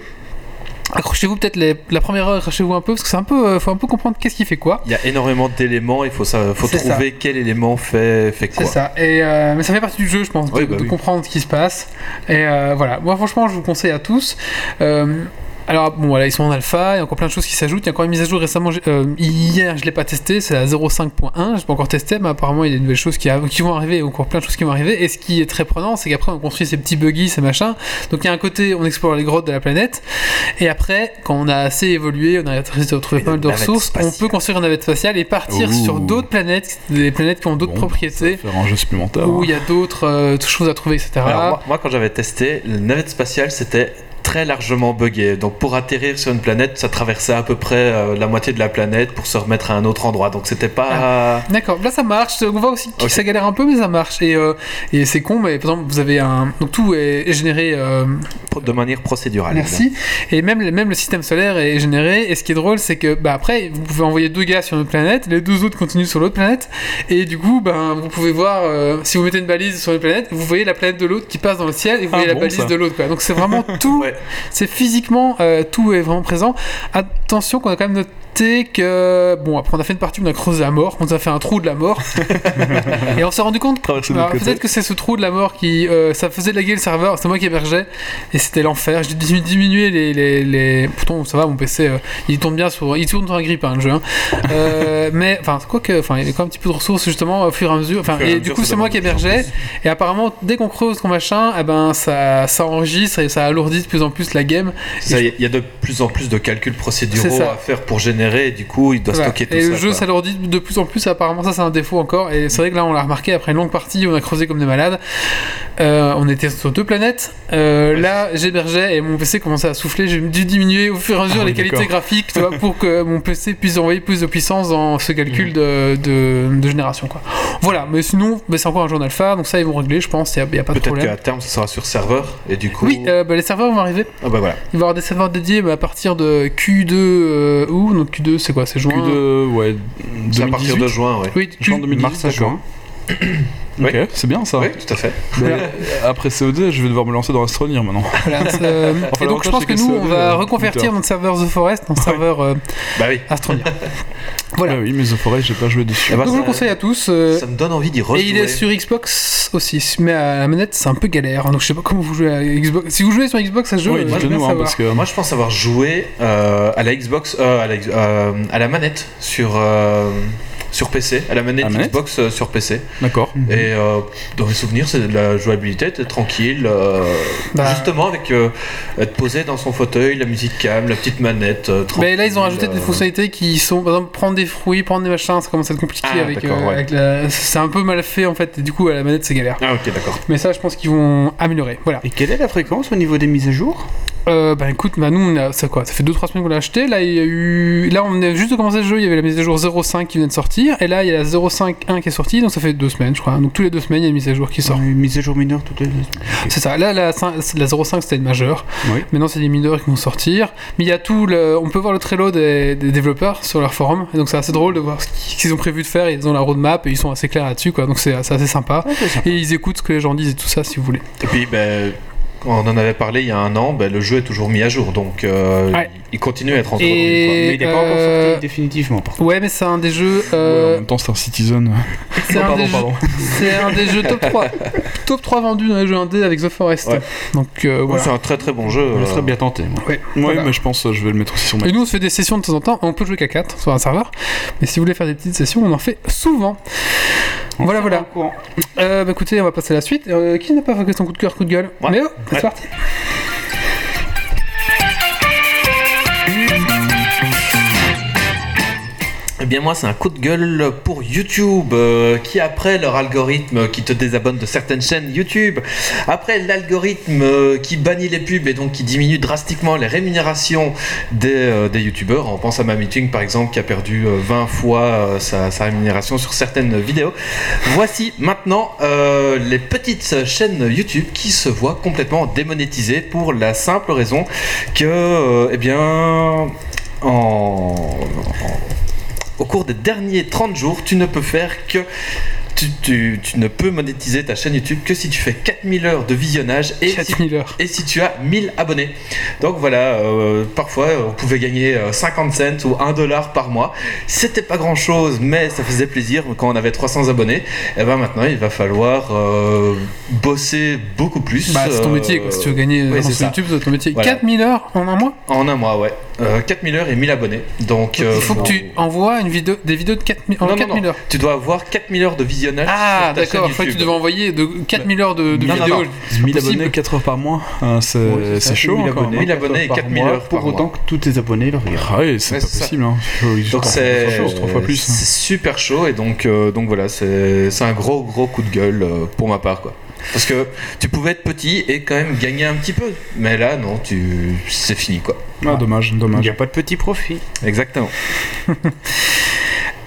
Accrochez-vous peut-être la première heure, accrochez-vous un peu parce que c'est un peu, euh, faut un peu comprendre qu'est-ce qui fait quoi. Il y a énormément d'éléments, il faut, ça, faut trouver quel élément fait, fait C'est quoi. ça. Et euh, mais ça fait partie du jeu, je pense, de, Oui, bah de oui. comprendre ce qui se passe. Et euh, voilà. Moi, franchement, je vous conseille à tous. Alors bon voilà ils sont en alpha, il y a encore plein de choses qui s'ajoutent, il y a encore une mise à jour récemment, euh, hier je l'ai pas testé, c'est la 0.5.1, je pas encore testé, mais apparemment il y a des nouvelles choses qui, qui vont arriver, encore plein de choses qui vont arriver, et ce qui est très prenant c'est qu'après on construit ces petits buggy, ces machins, donc il y a un côté on explore les grottes de la planète, et après quand on a assez évolué, on a réussi à retrouver Une pas mal de ressources, on peut construire une navette spatiale et partir Ouh. sur d'autres planètes, des planètes qui ont d'autres Bon, propriétés Faire un jeu supplémentaire. où il y a d'autres euh, choses à trouver, etc. Alors, moi, moi, quand j'avais testé, la navette spatiale, c'était très largement buggé. Donc, pour atterrir sur une planète, ça traversait à peu près euh, la moitié de la planète pour se remettre à un autre endroit. Donc, c'était pas. D'accord, là ça marche. On voit aussi que ça galère un peu, mais ça marche. Et, euh, et c'est con, mais par exemple, vous avez un. Donc tout est, généré. euh, de manière procédurale. merci. Et même, même le système solaire est généré. Et ce qui est drôle, c'est que bah, après, vous pouvez envoyer deux gars sur une planète, les deux autres continuent sur l'autre planète. Et du coup, ben, vous pouvez voir, si vous mettez une balise sur une planète, vous voyez la planète de l'autre qui passe dans le ciel et vous Ah voyez la balise ça. de l'autre. quoi. Donc c'est vraiment tout Ouais. C'est physiquement, euh, tout est vraiment présent. Attention qu'on a quand même noté que bon après on a fait une partie où on a creusé la mort, on a fait un trou de la mort et on s'est rendu compte côté. peut-être que c'est ce trou de la mort qui euh, ça faisait laguer le serveur, c'est moi qui hébergeais et c'était l'enfer. J'ai dû diminuer les, les, les- pourtant ça va mon PC euh, il tourne bien sur il tourne sur un grip hein, le jeu hein. Euh, mais enfin quoi que enfin il y a quand même un petit peu de ressources justement au fur et à mesure enfin et du coup c'est moi qui hébergeais et apparemment dès qu'on creuse ton machin eh ben ça ça enregistre et ça alourdit de plus en plus la game Il y y a de plus en plus de calculs procéduraux à faire pour générer, et du coup, il doit Voilà. stocker tout et ça. le jeu s'alourdit de plus en plus, apparemment ça c'est un défaut encore, et c'est vrai que là on l'a remarqué après une longue partie, on a creusé comme des malades, Euh, on était sur deux planètes, Euh, là j'hébergeais et mon PC commençait à souffler, j'ai dû diminuer au fur et à mesure Ah les qualités graphiques tu vois, pour que mon PC puisse envoyer plus de puissance dans ce calcul de, de, de génération. Quoi. Voilà, mais sinon bah, c'est encore un en alpha, donc ça ils vont régler je pense, il n'y a, pas de Peut-être problème. qu'à terme, ça sera sur serveur, et du coup. Oui, euh, bah, les serveurs vont arriver. Ah bah voilà. Il va y avoir des serveurs dédiés bah, à partir de Q2 euh, où Donc Q2 c'est quoi C'est juin Q2, ouais, C'est à partir 2018. de juin, ouais. Oui, Juin Q- 2018, Mars à Oui. Ok, c'est bien ça. Oui, tout à fait. Mais, euh, après COD, je vais devoir me lancer dans Astronir maintenant. Voilà, euh, Enfin, et donc je pense que que nous on va début, reconvertir euh, notre serveur The Forest en serveur euh, Bah oui. Voilà. Ah oui, mais The Forest, j'ai pas joué dessus. Ben, Donc je le conseille à tous. euh, Ça me donne envie d'y rejouer. et il est sur Xbox aussi, mais à la manette c'est un peu galère. hein, Donc je sais pas comment vous jouez à Xbox. Si vous jouez sur Xbox, ça se joue. Oui, euh, nous, hein, parce que. Moi, je pense avoir joué euh, à la Xbox, euh, à, la, euh, à la manette sur, euh, sur PC, à la manette, À manette Xbox euh, sur PC. D'accord. Mhm. Et euh, dans mes souvenirs, c'est de la jouabilité, était tranquille, euh, Bah. justement avec euh, être posé dans son fauteuil, la musique calme, la petite manette. euh, Mais là ils ont rajouté tranquille, des euh, fonctionnalités qui sont, par exemple, prendre des fruits, prendre des machins, ça commence à être compliqué Ah, avec, d'accord, ouais. avec la... C'est un peu mal fait en fait, et du coup à la manette c'est galère. Ah ok, d'accord. Mais ça je pense qu'ils vont améliorer. Voilà. Et quelle est la fréquence au niveau des mises à jour? Euh, bah écoute, bah nous, on a, ça quoi, ça fait 2-3 semaines qu'on l'a acheté. Là, il y a eu, là, on venait juste de commencer le jeu. Il y avait la mise à jour 0.5 qui vient de sortir, et là, il y a la 0.5.1 qui est sortie. Donc ça fait deux semaines, je crois. Donc tous les deux semaines, il y a une mise à jour qui sort. Une mise à jour mineure toutes les deux C'est ça. Là, la, la 0.5 c'était une majeure. Oui. Maintenant, c'est des mineurs qui vont sortir. Mais il y a tout. Le, on peut voir le Trello des, des développeurs sur leur forum. Et donc c'est assez drôle de voir ce qu'ils ont prévu de faire. Ils ont la roadmap et ils sont assez clairs là-dessus, quoi. Donc c'est assez sympa. Et ils écoutent ce que les gens disent et tout ça, si vous voulez. Et puis, ben, quand on en avait parlé il y a un an, ben, le jeu est toujours mis à jour, donc euh, Ouais. il continue à être entre Et- Mais il n'est pas encore euh, sorti définitivement par contre. Ouais, mais c'est un des jeux. Ouais, euh, en même temps, Star Citizen. c'est Oh, un pardon, des jeux- pardon. C'est un des jeux top 3. top 3 vendus dans les jeux indés avec The Forest. Ouais. Donc euh, Ouais, voilà. C'est un très très bon jeu. Je euh, serais bien tenté. moi. Ouais, Ouais, voilà. mais je pense que je vais le mettre aussi sur ma. Et nous on se fait des sessions de temps en temps. On peut jouer qu'à 4 sur un serveur. Mais si vous voulez faire des petites sessions, on en fait souvent. On Voilà, voilà. Euh, bah écoutez, on va passer à la suite. Euh, qui n'a pas fait son coup de cœur, coup de gueule Ouais. Mais oh, c'est Eh bien moi c'est un coup de gueule pour YouTube euh, qui après leur algorithme qui te désabonne de certaines chaînes YouTube, après l'algorithme euh, qui bannit les pubs et donc qui diminue drastiquement les rémunérations des, euh, des YouTubeurs, on pense à ma meeting par exemple qui a perdu euh, 20 fois sa, sa rémunération sur certaines vidéos, voici maintenant les petites chaînes YouTube qui se voient complètement démonétisées pour la simple raison que eh bien en, en- au cours des derniers 30 jours, tu ne peux faire que. Tu, tu- tu ne peux monétiser ta chaîne YouTube que si tu fais 4000 heures de visionnage et si, 4000 heures. et si tu as 1000 abonnés. Donc voilà, euh, parfois on pouvait gagner euh, 50 cents ou 1 dollar par mois. C'était pas grand chose, mais ça faisait plaisir quand on avait 300 abonnés. Et ben maintenant il va falloir euh, bosser beaucoup plus. Bah c'est ton euh, métier quoi. Si tu veux gagner ouais, euh, sur. YouTube, c'est ton métier. Voilà. 4000 heures en un mois? En un mois, ouais. Euh, 4000 heures et 1000 abonnés. Donc euh, Il faut que tu envoies une vidéo, des vidéos de 4000, en Non, non, 4000 non. heures. Tu dois avoir 4000 heures de visionnage. Ah d'accord, je crois que tu devais envoyer de 4000 heures de, de Non, vidéos. non. C'est pas 1000 possible. abonnés, 4 heures par mois, hein, c'est Ouais, chaud 1000 encore. abonnés, hein. 1000 abonnés et par 4000 mois, heures Pour par autant mois. que tous tes abonnés le regardent. Ah oui, c'est Ouais, pas possible. Hein. Donc c'est hein. c'est super chaud et donc euh, donc voilà c'est c'est un gros gros coup de gueule euh, pour ma part quoi. Parce que tu pouvais être petit et quand même gagner un petit peu, mais là non tu c'est fini quoi. Ah, dommage, Il n'y dommage. a pas de petit profit. Exactement.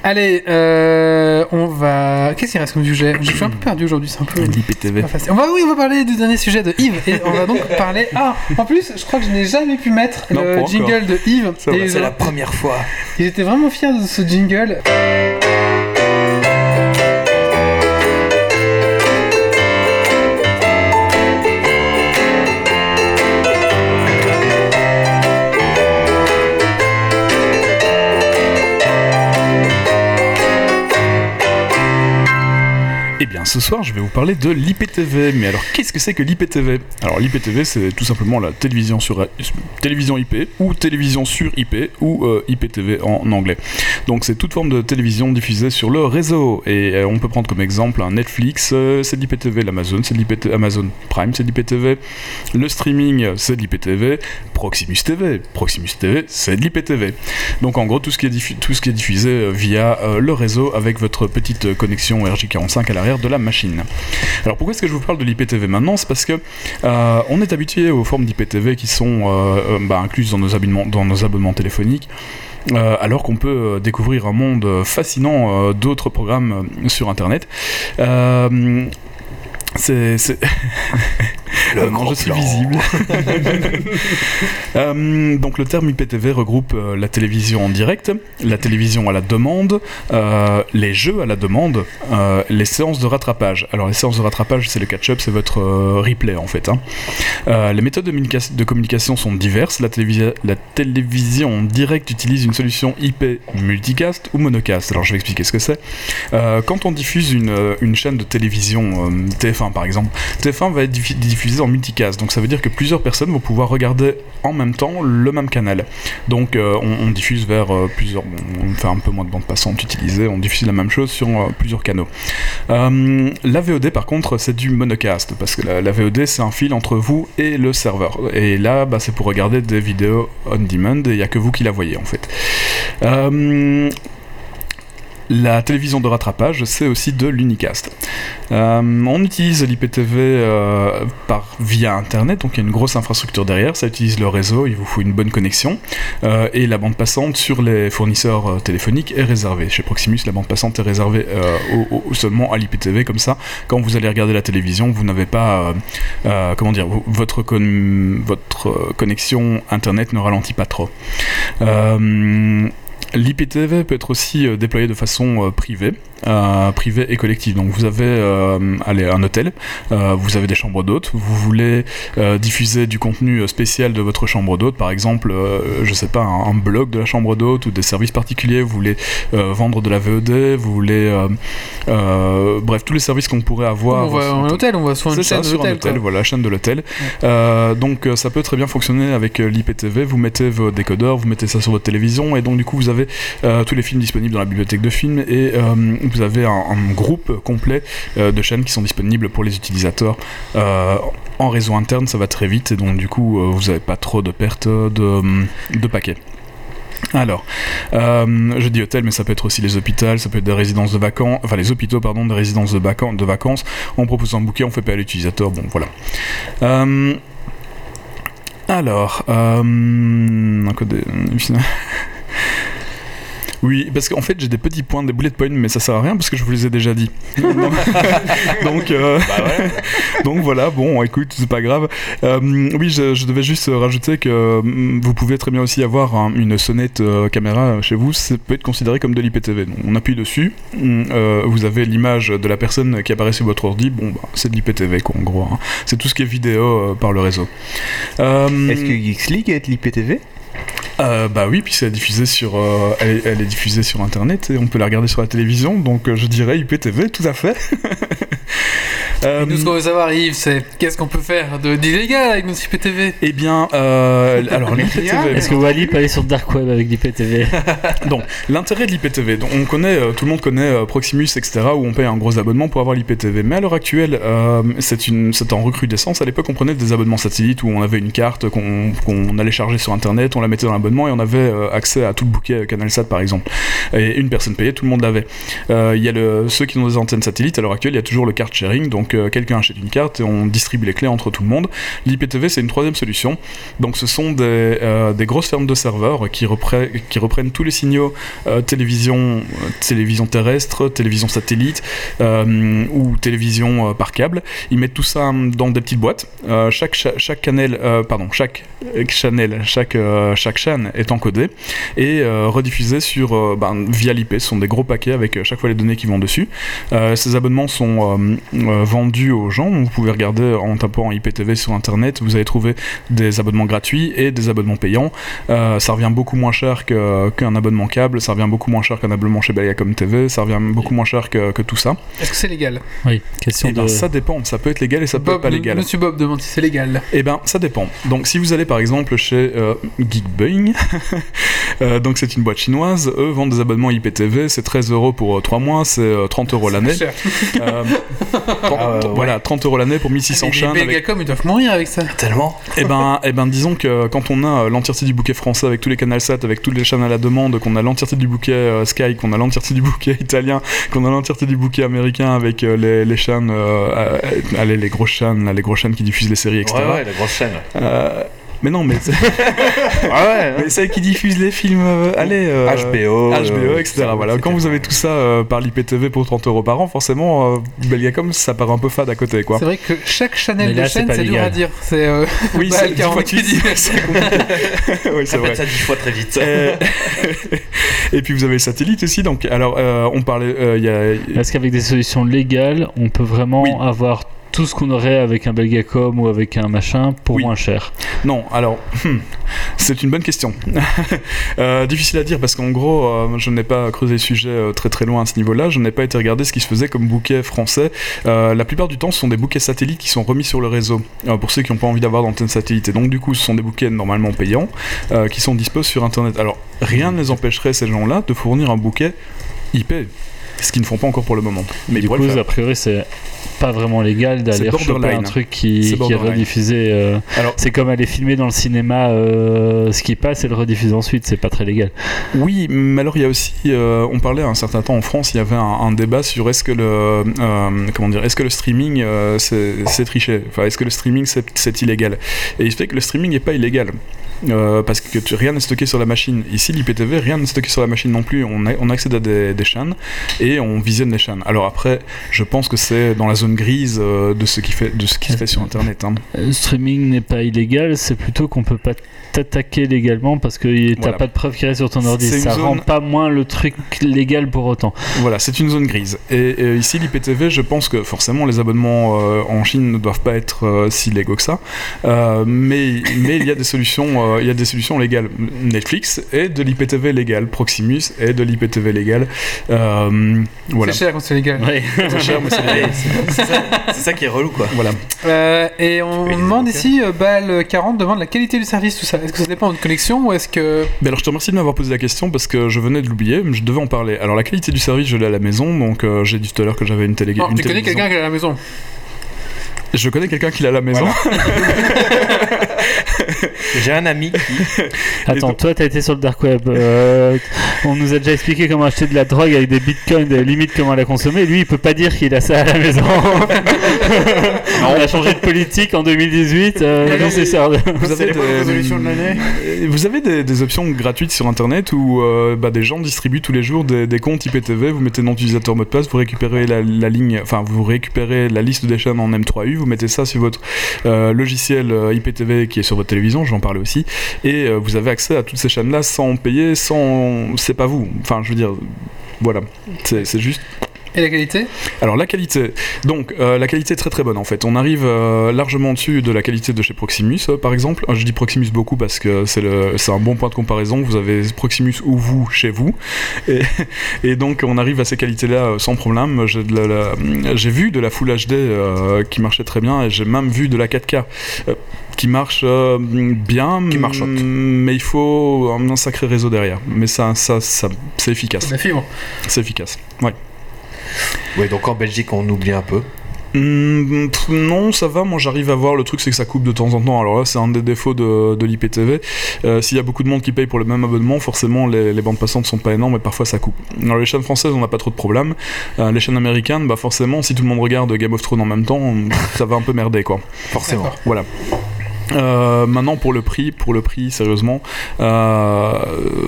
Allez, euh, on va. Qu'est-ce qu'il reste comme sujet Je suis un peu perdu aujourd'hui, c'est un peu. l'IPTV. On va, oui, on va parler du dernier sujet de Yves. Et on va donc parler. Ah, en plus, je crois que je n'ai jamais pu mettre Non, le encore. jingle de Yves. C'est la première fois. et J'étais vraiment fier de ce jingle. Ce soir, je vais vous parler de l'IPTV. Mais alors, qu'est-ce que c'est que l'IPTV Alors, l'IPTV, c'est tout simplement la télévision sur télévision IP ou télévision sur IP ou euh, IPTV en anglais. Donc, c'est toute forme de télévision diffusée sur le réseau. Et euh, on peut prendre comme exemple Netflix, euh, c'est de l'IPTV, l'Amazon, c'est l'IPTV, Amazon Prime, c'est de l'IPTV, le streaming, c'est de l'IPTV, Proximus TV, Proximus TV, c'est de l'IPTV. Donc, en gros, tout ce qui est, tout ce qui est diffusé via le réseau avec votre petite connexion RJ45 à l'arrière de la machine. Alors pourquoi est-ce que je vous parle de l'IPTV maintenant? C'est parce que euh, on est habitué aux formes d'IPTV qui sont euh, euh, bah, incluses dans nos abonnements, dans nos abonnements téléphoniques. alors qu'on peut découvrir un monde fascinant d'autres programmes sur Internet. C'est je suis visible. Euh, donc le terme IPTV regroupe euh, la télévision en direct, la télévision à la demande, euh, les jeux à la demande, les séances de rattrapage. Alors les séances de rattrapage, c'est le catch-up, c'est votre replay en fait. Hein. les méthodes de, communication sont diverses. La, la télévision en direct utilise une solution IP multicast ou monocast. Alors je vais expliquer ce que c'est. quand on diffuse une, une chaîne de télévision, TF1 par exemple, TF1 va être diffusé en multicast. Donc ça veut dire que plusieurs personnes vont pouvoir regarder en même temps le même canal. Donc euh, on, diffuse vers euh, plusieurs. On fait un peu moins de bande passante utilisée, on diffuse la même chose sur euh, plusieurs canaux. la VOD par contre c'est du monocast parce que la, VOD c'est un fil entre vous et le serveur. Et là bah, c'est pour regarder des vidéos on demand et il n'y a que vous qui la voyez en fait. La télévision de rattrapage, c'est aussi de l'unicast. Euh, on utilise l'IPTV euh, par, via Internet, donc il y a une grosse infrastructure derrière, ça utilise le réseau, il vous faut une bonne connexion, euh, et la bande passante sur les fournisseurs téléphoniques est réservée. Chez Proximus, la bande passante est réservée seulement à l'IPTV, comme ça, quand vous allez regarder la télévision, vous n'avez pas, comment dire, votre, votre connexion Internet ne ralentit pas trop. L'IPTV peut être aussi euh, déployé de façon euh, privée, euh, privée et collective. Donc vous avez allez, un hôtel, vous avez des chambres d'hôtes, vous voulez diffuser du contenu spécial de votre chambre d'hôte, par exemple, je sais pas, un, blog de la chambre d'hôte ou des services particuliers, vous voulez vendre de la VOD, vous voulez, bref, tous les services qu'on pourrait avoir. On va en hôtel, on va sur une chaîne sur un hôtel, voilà, chaîne de l'hôtel. donc ça peut très bien fonctionner avec l'IPTV. Vous mettez vos décodeurs, vous mettez ça sur votre télévision et donc du coup vous avez euh, tous les films disponibles dans la bibliothèque de films et euh, vous avez un, groupe complet euh, de chaînes qui sont disponibles pour les utilisateurs en réseau interne, ça va très vite et donc du coup vous n'avez pas trop de pertes de, paquets. Alors, je dis hôtel, mais ça peut être aussi les hôpitaux, ça peut être des résidences de vacances, enfin les hôpitaux, pardon, des résidences de, vacances. De vacances. On propose un bouquet, on fait payer à l'utilisateur, bon voilà. alors, un code. Oui, parce qu'en fait j'ai des petits points, des bullet points, mais ça sert à rien parce que je vous les ai déjà dit. donc, euh, bah donc voilà, bon, écoute, c'est pas grave. Euh, oui, je, devais juste rajouter que mm, vous pouvez très bien aussi avoir une sonnette euh, caméra chez vous, ça peut être considéré comme de l'IPTV. On appuie dessus, mm, vous avez l'image de la personne qui apparaît sur votre ordi, bon, bah, c'est de l'IPTV quoi, en gros. Hein. C'est tout ce qui est vidéo par le réseau. Est-ce que Geeks League est l'IPTV? Euh, bah oui, puis c'est diffusé sur, euh, elle, est diffusée sur internet et on peut la regarder sur la télévision, donc euh, je dirais IPTV, tout à fait. Euh, nous, ce qu'on veut savoir, Yves, c'est qu'est-ce qu'on peut faire d'illégal avec notre IPTV Eh bien, euh, alors l'IPTV. Est-ce que Wally peut aller sur Dark Web avec l'IPTV Donc, l'intérêt de l'IPTV, on connaît, euh, tout le monde connaît Proximus, etc., où on paye un gros abonnement pour avoir l'IPTV. Mais à l'heure actuelle, c'est une, c'est en recrudescence. À l'époque, on prenait des abonnements satellites où on avait une carte qu'on, allait charger sur Internet, on la mettait dans l'abonnement et on avait accès à tout le bouquet CanalSat, par exemple. Et une personne payait, tout le monde l'avait. Il y a ceux qui ont des antennes satellites. À l'heure actuelle, il y a toujours le card sharing, donc quelqu'un achète une carte et on distribue les clés entre tout le monde. L'IPTV, c'est une troisième solution. Donc ce sont des, euh, grosses fermes de serveurs qui, reprennent, tous les signaux euh, télévision, euh, télévision terrestre, télévision satellite ou télévision par câble. Ils mettent tout ça dans des petites boîtes. chaque, canal, pardon, chaque channel, chaque, euh, chaque chaîne est encodée et euh, rediffusée sur, euh, ben, via l'IP. Ce sont des gros paquets avec euh, chaque fois les données qui vont dessus. Euh, ces abonnements sont euh, euh, vendus aux gens. Vous pouvez regarder en tapant IPTV sur internet. Vous allez trouver des abonnements gratuits et des abonnements payants. Euh, ça revient beaucoup moins cher que- qu'un abonnement câble. Ça revient beaucoup moins cher qu'un abonnement chez Belgacom TV. Ça revient beaucoup moins cher que, que tout ça. Est-ce que c'est légal? Oui, question Et ben, de. ça dépend. Ça peut être légal et ça peut Bob, être pas légal. Monsieur Bob demande si c'est légal. Eh ben, ça dépend. Donc, si vous allez par exemple chez euh, Geekbuying, euh, donc c'est une boîte chinoise, eux vendent des abonnements IPTV, c'est 13 euros pour 3 mois, c'est euh, 30 euros l'année. Euh, 30 ouais. Voilà, 30 euros l'année pour 1600 Les chaînes. Avec... Belgacom, ils doivent mourir avec ça. Tellement. Eh ben, eh ben, disons que quand on a euh, l'entièreté du bouquet français avec tous les canals 7, avec toutes les chaînes à la demande, qu'on a l'entièreté du bouquet euh, Sky, qu'on a l'entièreté du bouquet italien, qu'on a l'entièreté du bouquet américain avec euh, les, les chaînes, euh, euh, allez, les grosses chaînes, là, les grosses chaînes qui diffusent les séries, etc. Ouais, ouais, la grosse chaîne. Euh, mais non, mais Ah ouais. Mais celles qui diffusent les films, euh, allez, euh, HBO, HBO, euh, etc. Voilà. Quand vous avez tout ça euh, par l'IPTV pour 30 euros par an, forcément, euh, Belgacom, ça paraît un peu fade à côté, quoi. C'est vrai que chaque channel Mais de là, c'est chaîne, c'est dur à dire. C'est euh, Oui, bah, c'est le dix fois 48 qui dit. C'est compliqué. oui, c'est vrai. Ça dix fois très vite. Euh, Et puis vous avez le satellite aussi. Donc, alors, euh, on parlait, euh, il y a. Est-ce qu'avec des solutions légales, on peut vraiment Oui. avoir tout ce qu'on aurait avec un Belgacom ou avec un machin pour Oui. moins cher Non, alors, hmm, c'est une bonne question. Euh, difficile à dire parce qu'en gros, euh, je n'ai pas creusé le sujet euh, très très loin à ce niveau-là. Je n'ai pas été regarder ce qui se faisait comme bouquet français. La plupart du temps, ce sont des bouquets satellites qui sont remis sur le réseau pour ceux qui n'ont pas envie d'avoir d'antenne satellite. Et donc, du coup, ce sont des bouquets normalement payants qui sont disposés sur Internet. Alors, rien ne les empêcherait, ces gens-là, de fournir un bouquet IP. Ce qu'ils ne font pas encore pour le moment. Mais du coup, a priori, c'est pas vraiment légal d'aller borderline. un truc qui, est rediffusé. euh, c'est comme aller filmer dans le cinéma euh, ce qui passe et le rediffuser ensuite. C'est pas très légal. Oui, mais alors il y a aussi, euh, on parlait un certain temps en France, il y avait un, un débat sur est-ce que le, euh, comment dire, est-ce que le streaming c'est triché, enfin est-ce que le streaming c'est c'est illégal? Et il se fait que le streaming n'est pas illégal. Euh, parce que tu- rien n'est stocké sur la machine. Ici, l'IPTV, rien n'est stocké sur la machine non plus. On, a- on accède à des, des chaînes et on visionne les chaînes. Alors après, je pense que c'est dans la zone grise euh, de ce qui fait, de ce qui se fait sur Internet. hein. Le streaming n'est pas illégal, c'est plutôt qu'on peut pas t'attaquer légalement parce que y- t'as Voilà. pas de preuve qui reste sur ton ordi. C'est Ça rend zone- pas moins le truc légal pour autant. Voilà, c'est une zone grise. Et, et ici, l'IPTV, je pense que forcément, les abonnements euh, en Chine ne doivent pas être euh, si légaux que ça. Euh, mais, mais il y a des solutions, euh, il y a des solutions légales. Netflix est de l'IPTV légal, Proximus est de l'IPTV légal. Euh, voilà. C'est cher quand c'est légal. Ouais. C'est cher, mais c'est Allez, légal. c'est ça, qui est relou quoi. Voilà. Euh, et on demande ici, euh, BAL 40 demande la qualité du service, tout ça. Est-ce que ça dépend de connexion ou est-ce que. Ben alors, je te remercie de m'avoir posé la question parce que je venais de l'oublier, mais je devais en parler. Alors, la qualité du service, je l'ai à la maison, donc euh, j'ai dit tout à l'heure que j'avais une télé. Une tu connais quelqu'un qui est à la maison? Je connais quelqu'un qui l'a à la maison. J'ai un ami qui. Attends, donc- toi, t'as été sur le dark web. euh, on nous a déjà expliqué comment acheter de la drogue avec des bitcoins, des limites comment la consommer. Lui, il peut pas dire qu'il a ça à la maison. on a changé de politique en 2018. euh, non, c'est ça. Vous avez, des, résolutions de l'année. vous avez des, des options gratuites sur internet où euh, bah, des gens distribuent tous les jours des, des comptes IPTV, vous mettez nom d'utilisateur mot de passe, vous récupérez la, la ligne, enfin vous récupérez la liste des chaînes en M3U, vous mettez ça sur votre euh, logiciel euh, IPTV qui est sur votre télévision, je vais en parler aussi, et euh, vous avez accès à toutes ces chaînes-là sans payer, sans... c'est pas vous, enfin je veux dire, voilà, c'est juste Et la qualité alors la qualité, donc euh, la qualité est très très bonne en fait. On arrive euh, largement au-dessus de la qualité de chez Proximus euh, par exemple. Euh, Je dis Proximus beaucoup parce que c'est un bon point de comparaison. Vous avez Proximus ou vous chez vous, et, et donc on arrive à ces qualités-là euh, sans problème. J'ai vu de la Full HD euh, qui marchait très bien et j'ai même vu de la 4K. euh, qui marche euh, bien, Qui marchote. mais il faut un, un sacré réseau derrière. Mais ça, ça, ça c'est efficace. La fibre. C'est efficace. Ouais. Oui, donc en Belgique, on oublie un peu. Pff, non, ça va. Moi, j'arrive à voir. Le truc, c'est que ça coupe de temps en temps. Alors là, c'est un des défauts de, de l'IPTV. Euh, S'il y a beaucoup de monde qui paye pour le même abonnement, forcément, les, les bandes passantes sont pas énormes et parfois ça coupe. Alors les chaînes françaises, on n'a pas trop de problèmes. Euh, les chaînes américaines, bah forcément, si tout le monde regarde Game of Thrones en même temps, ça va un peu merder, quoi. Forcément. Voilà. Euh, maintenant pour le prix, pour le prix, sérieusement, euh,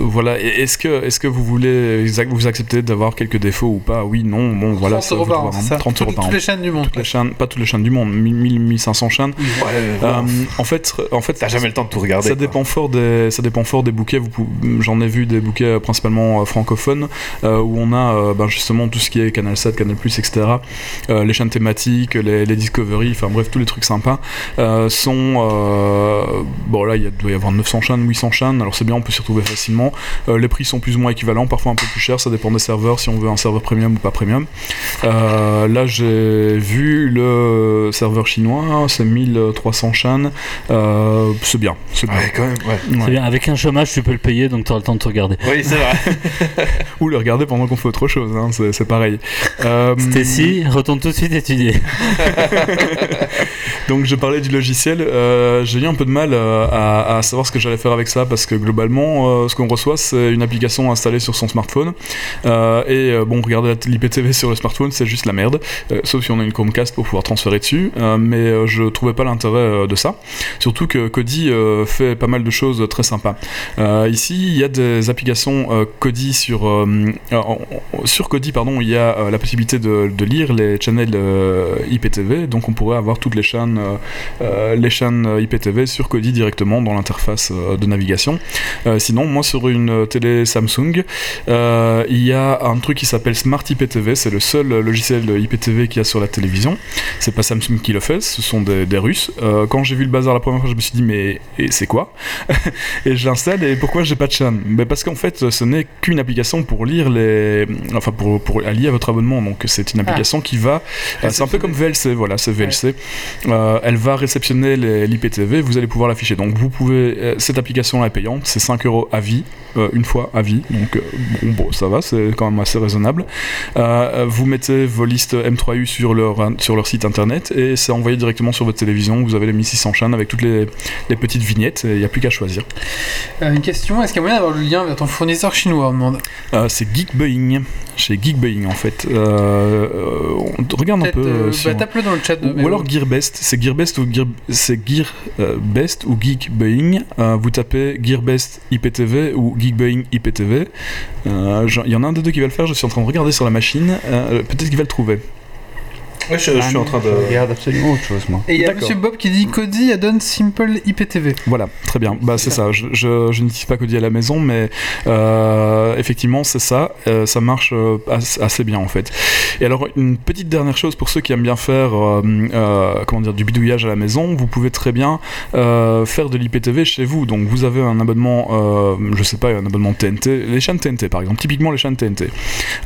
voilà. Est-ce que, est-ce que vous voulez, vous acceptez d'avoir quelques défauts ou pas? Oui, non. Bon, voilà. 30 ça euros par an, voir, c'est hein. ça 30 euros Toutes- par an. Toutes les chaînes du monde. Toutes les chaînes, pas toutes les chaînes du monde, 1000, 1500 chaînes. Ouais, Euh, en fait, en fait, T'as jamais le temps de tout regarder. ça quoi. dépend fort des, ça dépend fort des bouquets. J'en ai vu des bouquets euh, principalement francophones euh, où on a euh, ben, justement tout ce qui est Canal 7, Canal etc. Euh, les chaînes thématiques, les, les Discovery, enfin bref, tous les trucs sympas euh, sont. Euh, bon là, il doit y avoir 900 chaînes, 800 chaînes. Alors c'est bien, on peut s'y retrouver facilement. Euh, les prix sont plus ou moins équivalents, parfois un peu plus chers. Ça dépend des serveurs, si on veut un serveur premium ou pas premium. Euh, là, j'ai vu le serveur chinois, c'est 1300 chaînes. Euh, c'est bien, c'est bien. Ouais, quand même, ouais. Ouais. C'est bien, avec un chômage, tu peux le payer, donc tu auras le temps de te regarder. Oui, c'est vrai. Ou le regarder pendant qu'on fait autre chose, hein, c'est, c'est pareil. Euh, Stacy, retourne tout de suite étudier. donc je parlais du logiciel, euh, j'ai eu un peu de mal euh, à, savoir ce que j'allais faire avec ça parce que globalement euh, ce qu'on reçoit c'est une application installée sur son smartphone. Euh, et euh, bon regarder l'IPTV sur le smartphone c'est juste la merde, Euh, sauf si on a une Chromecast pour pouvoir transférer dessus, Euh, mais euh, je trouvais pas l'intérêt euh, de ça, surtout que Kodi euh, fait pas mal de choses très sympas. Euh, ici il y a des applications euh, Kodi sur, euh, euh, sur Kodi pardon il y a euh, la possibilité de, lire les channels euh, IPTV, donc on pourrait avoir toutes les chaînes, euh, euh, les chaînes euh, IPTV sur Kodi directement dans l'interface euh, de navigation. Euh, sinon, moi sur une euh, télé Samsung, il y a un truc qui s'appelle Smart IPTV, c'est le seul logiciel IPTV qu'il y a sur la télévision. C'est pas Samsung qui le fait, ce sont des, des Russes. Quand j'ai vu le bazar la première fois, je me suis dit mais c'est quoi Et je l'installe et pourquoi j'ai pas de chaîne? Ben Parce qu'en fait, ce n'est qu'une application pour lire les, enfin pour pour allier à votre abonnement. Donc c'est une application qui va, c'est un peu comme VLC, voilà, c'est VLC. Euh, elle va réceptionner les- vous allez pouvoir l'afficher. Donc vous pouvez, euh, cette application-là est payante, c'est 5 euros à vie, euh, une fois à vie. Donc euh, bon, bon, ça va, c'est quand même assez raisonnable. Euh, vous mettez vos listes M3U sur leur, sur leur site internet et c'est envoyé directement sur votre télévision. Vous avez les 1600 chaînes avec toutes les, les petites vignettes et il n'y a plus qu'à choisir. Une question est-ce qu'il y a moyen d'avoir le lien vers ton fournisseur chinois On demande. C'est Geekboeing, chez Geekboeing en fait. On regarde un peu. si bah, on- tape-le dans le chat. De Ou alors Gearbest, c'est Gearbest ou Gear, c'est Gearbest ou Geekboeing. Euh, vous tapez Gearbest IPTV ou Geekboeing IPTV. Euh, Il y en a un des deux qui va le faire. Je suis en train de regarder sur la machine. Euh, Peut-être qu'il va le trouver. Ouais, je, je suis en train de. Je regarde absolument autre chose, moi. Et il y a. Monsieur Bob qui dit Cody add-on Simple IPTV. Voilà, très bien. Bah c'est ça. Je, je, je n'utilise pas Kodi à la maison, mais euh, effectivement c'est ça. Euh, ça marche euh, as- assez bien en fait. Et alors une petite dernière chose pour ceux qui aiment bien faire euh, euh, comment dire du bidouillage à la maison, vous pouvez très bien euh, faire de l'IPTV chez vous. Donc vous avez un abonnement, euh, je sais pas, un abonnement TNT, les chaînes TNT par exemple, typiquement les chaînes TNT.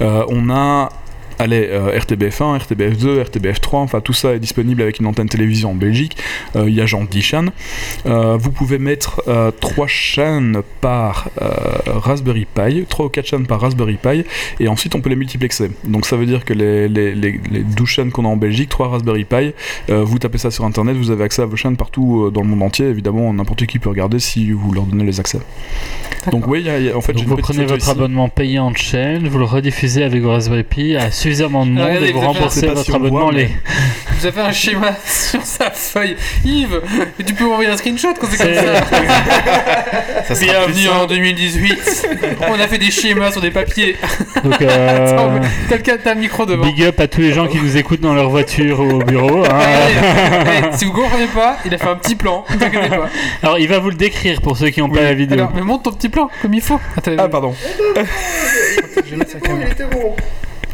Euh, on a Allez, euh, RTBF1, RTBF2, RTBF3, enfin tout ça est disponible avec une antenne télévision en Belgique. Euh, Il y a genre 10 chaînes. Euh, vous pouvez mettre 3 chaînes par Raspberry Pi, 3 ou 4 chaînes par Raspberry Pi, et ensuite on peut les multiplexer. Donc ça veut dire que les, les, les, les 12 chaînes qu'on a en Belgique, 3 Raspberry Pi, vous tapez ça sur internet, vous avez accès à vos chaînes partout dans le monde entier. Évidemment, n'importe qui peut regarder si vous leur donnez les accès. Donc oui, y a- y a- en fait, Donc vous prenez votre ici. abonnement payant de chaîne, vous le rediffusez avec vos Raspberry Pi à suffisamment de monde Regardez, et vous vous avez fait- remboursez votre si on voit, abonnement. mais- Les... Vous avez fait un schéma sur sa feuille. Yves, et tu peux m'envoyer un screenshot quand c'est comme ça. Ça Bienvenue en 2018. On a fait des schémas sur des papiers. Donc euh, Attends, mais T'as le cas- t'as le micro devant. big up à tous les gens qui nous écoutent dans leur voiture ou au bureau. hein. Allez, allez, si vous comprenez pas, il a fait un petit plan. Pas. Alors il va vous le décrire pour ceux qui n'ont pas la vidéo. Alors, mais monte ton petit plan comme il faut. Attends, Ah pardon. je vais mettre sa caméra.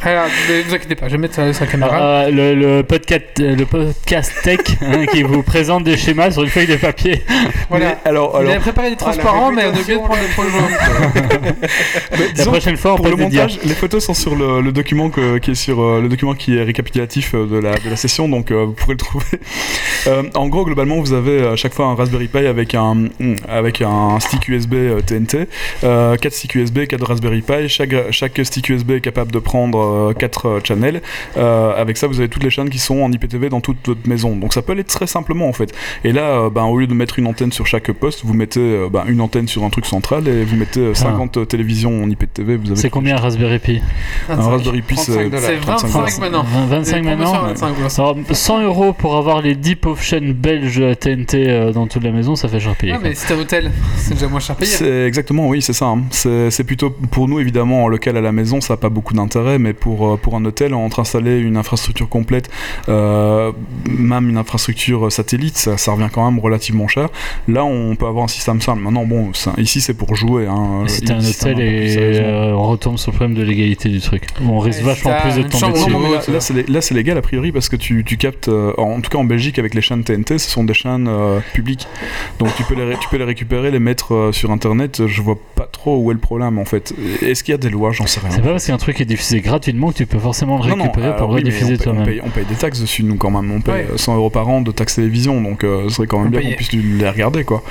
Alors, ne vous inquiétez pas, je vais mettre sa, sa caméra. Euh, le, le podcast, le podcast tech hein, qui vous présente des schémas sur une feuille de papier. voilà. Mais alors, Il alors avait préparé des transparents, mais on a oublié de prendre le projet. La prochaine fois on Pour peut le montage, les photos sont sur le, le document que- qui est sur euh, le document qui est récapitulatif euh, de la, de la session, donc euh, vous pourrez le trouver. Euh, en gros, globalement, vous avez à chaque fois un Raspberry Pi avec un avec un stick USB TNT, euh, 4 sticks USB, 4 Raspberry Pi. Chaque chaque stick USB est capable de prendre 4 channels. Euh, avec ça, vous avez toutes les chaînes qui sont en IPTV dans toute votre maison. Donc ça peut aller très simplement en fait. Et là, euh, ben, au lieu de mettre une antenne sur chaque poste, vous mettez euh, ben, une antenne sur un truc central et vous mettez euh, 50 télévisions en IPTV. Vous avez C'est combien un Raspberry Pi un Raspberry Pi 35 c'est- dollars. C'est 25 25 maintenant. 25 Les promotions maintenant à 25, voilà. Alors, 100 euros pour avoir les 10 pauvres chaînes belges TNT euh, dans toute la maison, ça fait cher payer. Ah, mais c'est un hôtel, c'est déjà moins cher payé. C'est exactement, oui, c'est ça. hein. C'est c'est plutôt pour nous, évidemment, en local à la maison, ça n'a pas beaucoup d'intérêt, mais pour, euh, pour un hôtel, entre installer une infrastructure complète, euh, même une infrastructure satellite, ça, ça revient quand même relativement cher. Là, on peut avoir un système simple. Maintenant, bon, ça- ici, c'est pour jouer. Hein. C'était un hôtel et euh, on retombe sur le problème de l'égalité du truc. On risque Ouais, vachement plus de chambre dessus. Non, mais là, c'est lé- là, c'est légal a priori parce que tu, tu captes, euh, en tout cas en Belgique avec les chaînes TNT, ce sont des chaînes euh, publiques. Donc tu peux, les, tu peux les récupérer, les mettre euh, sur internet. Je vois pas trop où est le problème en fait. Est-ce qu'il y a des lois? J'en sais rien. C'est pas parce qu'un truc est diffusé gratuitement que tu peux forcément le Non, non, récupérer alors pour oui, rediffuser on paye- on toi-même. on paye des taxes dessus, nous, quand même. On paye Ouais. euh, 100 euros par an de taxes télévision, donc euh, ce serait quand même On bien paye- qu'on puisse les regarder, quoi.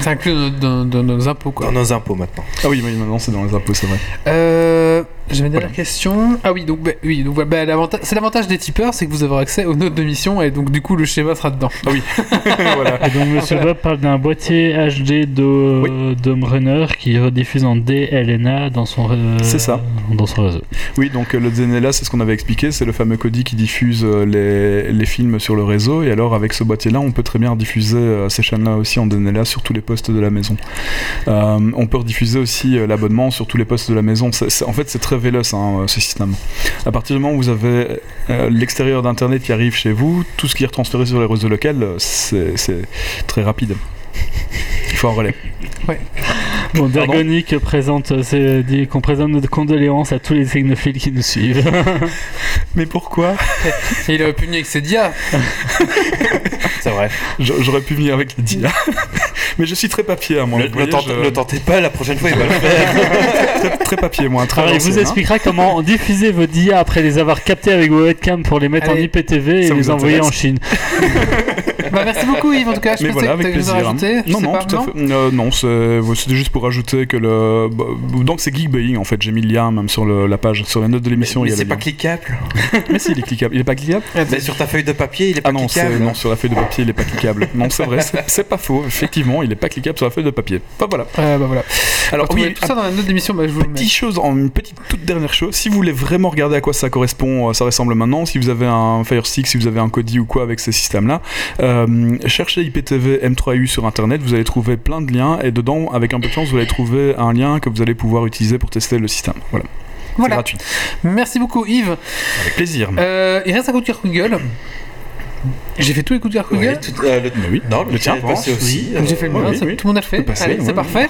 C'est inclus dans, dans- dans nos impôts, quoi. Dans nos impôts maintenant. Ah oui, oui maintenant c'est dans les impôts, c'est vrai. Euh, J'avais une dernière question. Ah oui, donc, bah, oui, donc bah, l'avantage- c'est l'avantage des tipeurs, c'est que vous avez accès aux notes de mission et donc du coup le schéma sera dedans. voilà. Et donc Monsieur Bob parle d'un boîtier HD de Dome Runner qui rediffuse en DLNA dans son euh, C'est ça. dans son réseau. Oui, donc euh, le DNLA, c'est ce qu'on avait expliqué, c'est le fameux Kodi qui diffuse euh, les, les films sur le réseau. Et alors, avec ce boîtier-là, on peut très bien diffuser euh, ces chaînes-là aussi en DNLA sur tous les postes de la maison. Euh, on peut rediffuser aussi l'abonnement sur tous les postes de la maison. C'est- c'est- en fait, c'est très véloce hein, euh, ce système. À partir du moment où vous avez euh, l'extérieur d'Internet qui arrive chez vous, tout ce qui est retransféré sur les réseaux locaux, euh, c'est très rapide. Il faut un relais. Bon, Dergonic présente, c'est- dit qu'on présente notre condoléances à tous les technophiles qui nous suivent. Mais pourquoi? Il aurait pu venir avec ses dias. C'est vrai. J'aurais pu venir avec les dia. Mais je suis très papier à moi. Le, le voyez, tente- je- le tentez pas, la prochaine fois il va le faire. très, très papier, moi. Très Alors, il vous hein. expliquera comment diffuser vos DIA après les avoir captés avec vos webcams pour les mettre Allez, en IPTV et les vous envoyer en Chine. bah, merci beaucoup Yves en tout cas. Je Mais voilà, que avec plaisir. Non, non, pas, tout à fait. Euh, non, c'est- c'était juste pour ajouter que le. bah, Donc c'est Geekbaying en fait, j'ai mis le lien même sur le- la page, sur la note de l'émission. Mais a c'est pas lien. cliquable. Mais si, il est cliquable. Il est pas cliquable Mais sur ta feuille de papier, il est pas Ah non, c'est- cliquable. non, sur la feuille de papier, il est pas cliquable. Non, c'est vrai, c'est- c'est pas faux. Effectivement, il est pas cliquable sur la feuille de papier. Enfin voilà. Euh, bah voilà. Alors oui, oui, tout ça dans la note d'émission, bah, je vous. Petite chose, en une petite toute dernière chose, si vous voulez vraiment regarder à quoi ça correspond, euh, ça ressemble maintenant, si vous avez un Fire Stick, si vous avez un Kodi ou quoi avec ces systèmes-là, euh, cherchez IPTV M3U sur internet, vous allez trouver plein de liens et dedans, avec un peu de chance, vous allez trouver un lien que vous allez pouvoir utiliser pour tester le système. Voilà, c'est Voilà. gratuit. Merci beaucoup Yves. Avec plaisir. Euh, il reste un coup de cœur gueule. J'ai fait tous les coups de cœur gueule. tout- euh, le, Mais oui, non, le, tien passé aussi. J'ai fait le euh, mien, oui, oui. tout le monde a le fait. passer, Allez, ouais, c'est parfait.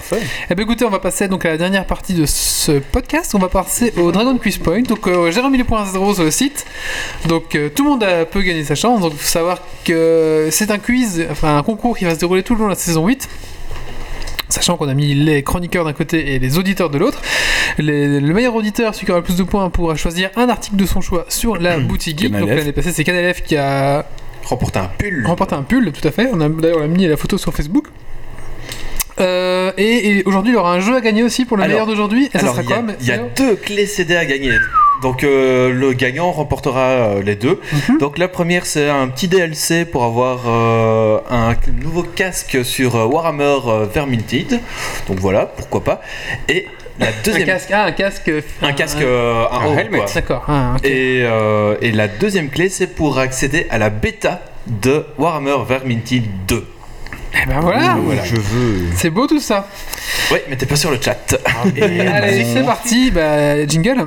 Eh bien écoutez, on va passer donc à la dernière partie de ce podcast. On va passer au Dragon Quiz Point. Donc euh, j'ai remis les points zéro sur le site. Donc euh, tout le monde a, peut gagner sa chance. Donc il faut savoir que c'est un quiz, enfin un concours qui va se dérouler tout le long de la saison 8. Sachant qu'on a mis les chroniqueurs d'un côté et les auditeurs de l'autre. Le meilleur auditeur, celui qui aura le plus de points, pourra choisir un article de son choix sur la boutique geek. Donc l'année passée, c'est Canalef qui a Remporter un pull. remporté un pull, tout à fait. On a d'ailleurs on a mis la photo sur Facebook. Euh, et, et aujourd'hui, il y aura un jeu à gagner aussi pour le Alors- meilleur d'aujourd'hui. Et ça il y a- y, a deux clés CD à gagner. Donc euh, le gagnant remportera euh, les deux. Mhm. Donc la première c'est un petit DLC pour avoir euh, un nouveau casque sur euh, Warhammer euh, Vermintide. Donc voilà, pourquoi pas. Et la Un deuxième casque, ah, un casque. un casque euh, un, un haut, helmet. D'accord. ah, ok. Et, euh, et la deuxième clé c'est pour accéder à la bêta de Warhammer Vermintide 2. Eh ben voilà. Voilà. Je veux. C'est beau tout ça. Ouais, mais t'es pas sur le chat. Et- Allez, c'est parti. Bah, jingle.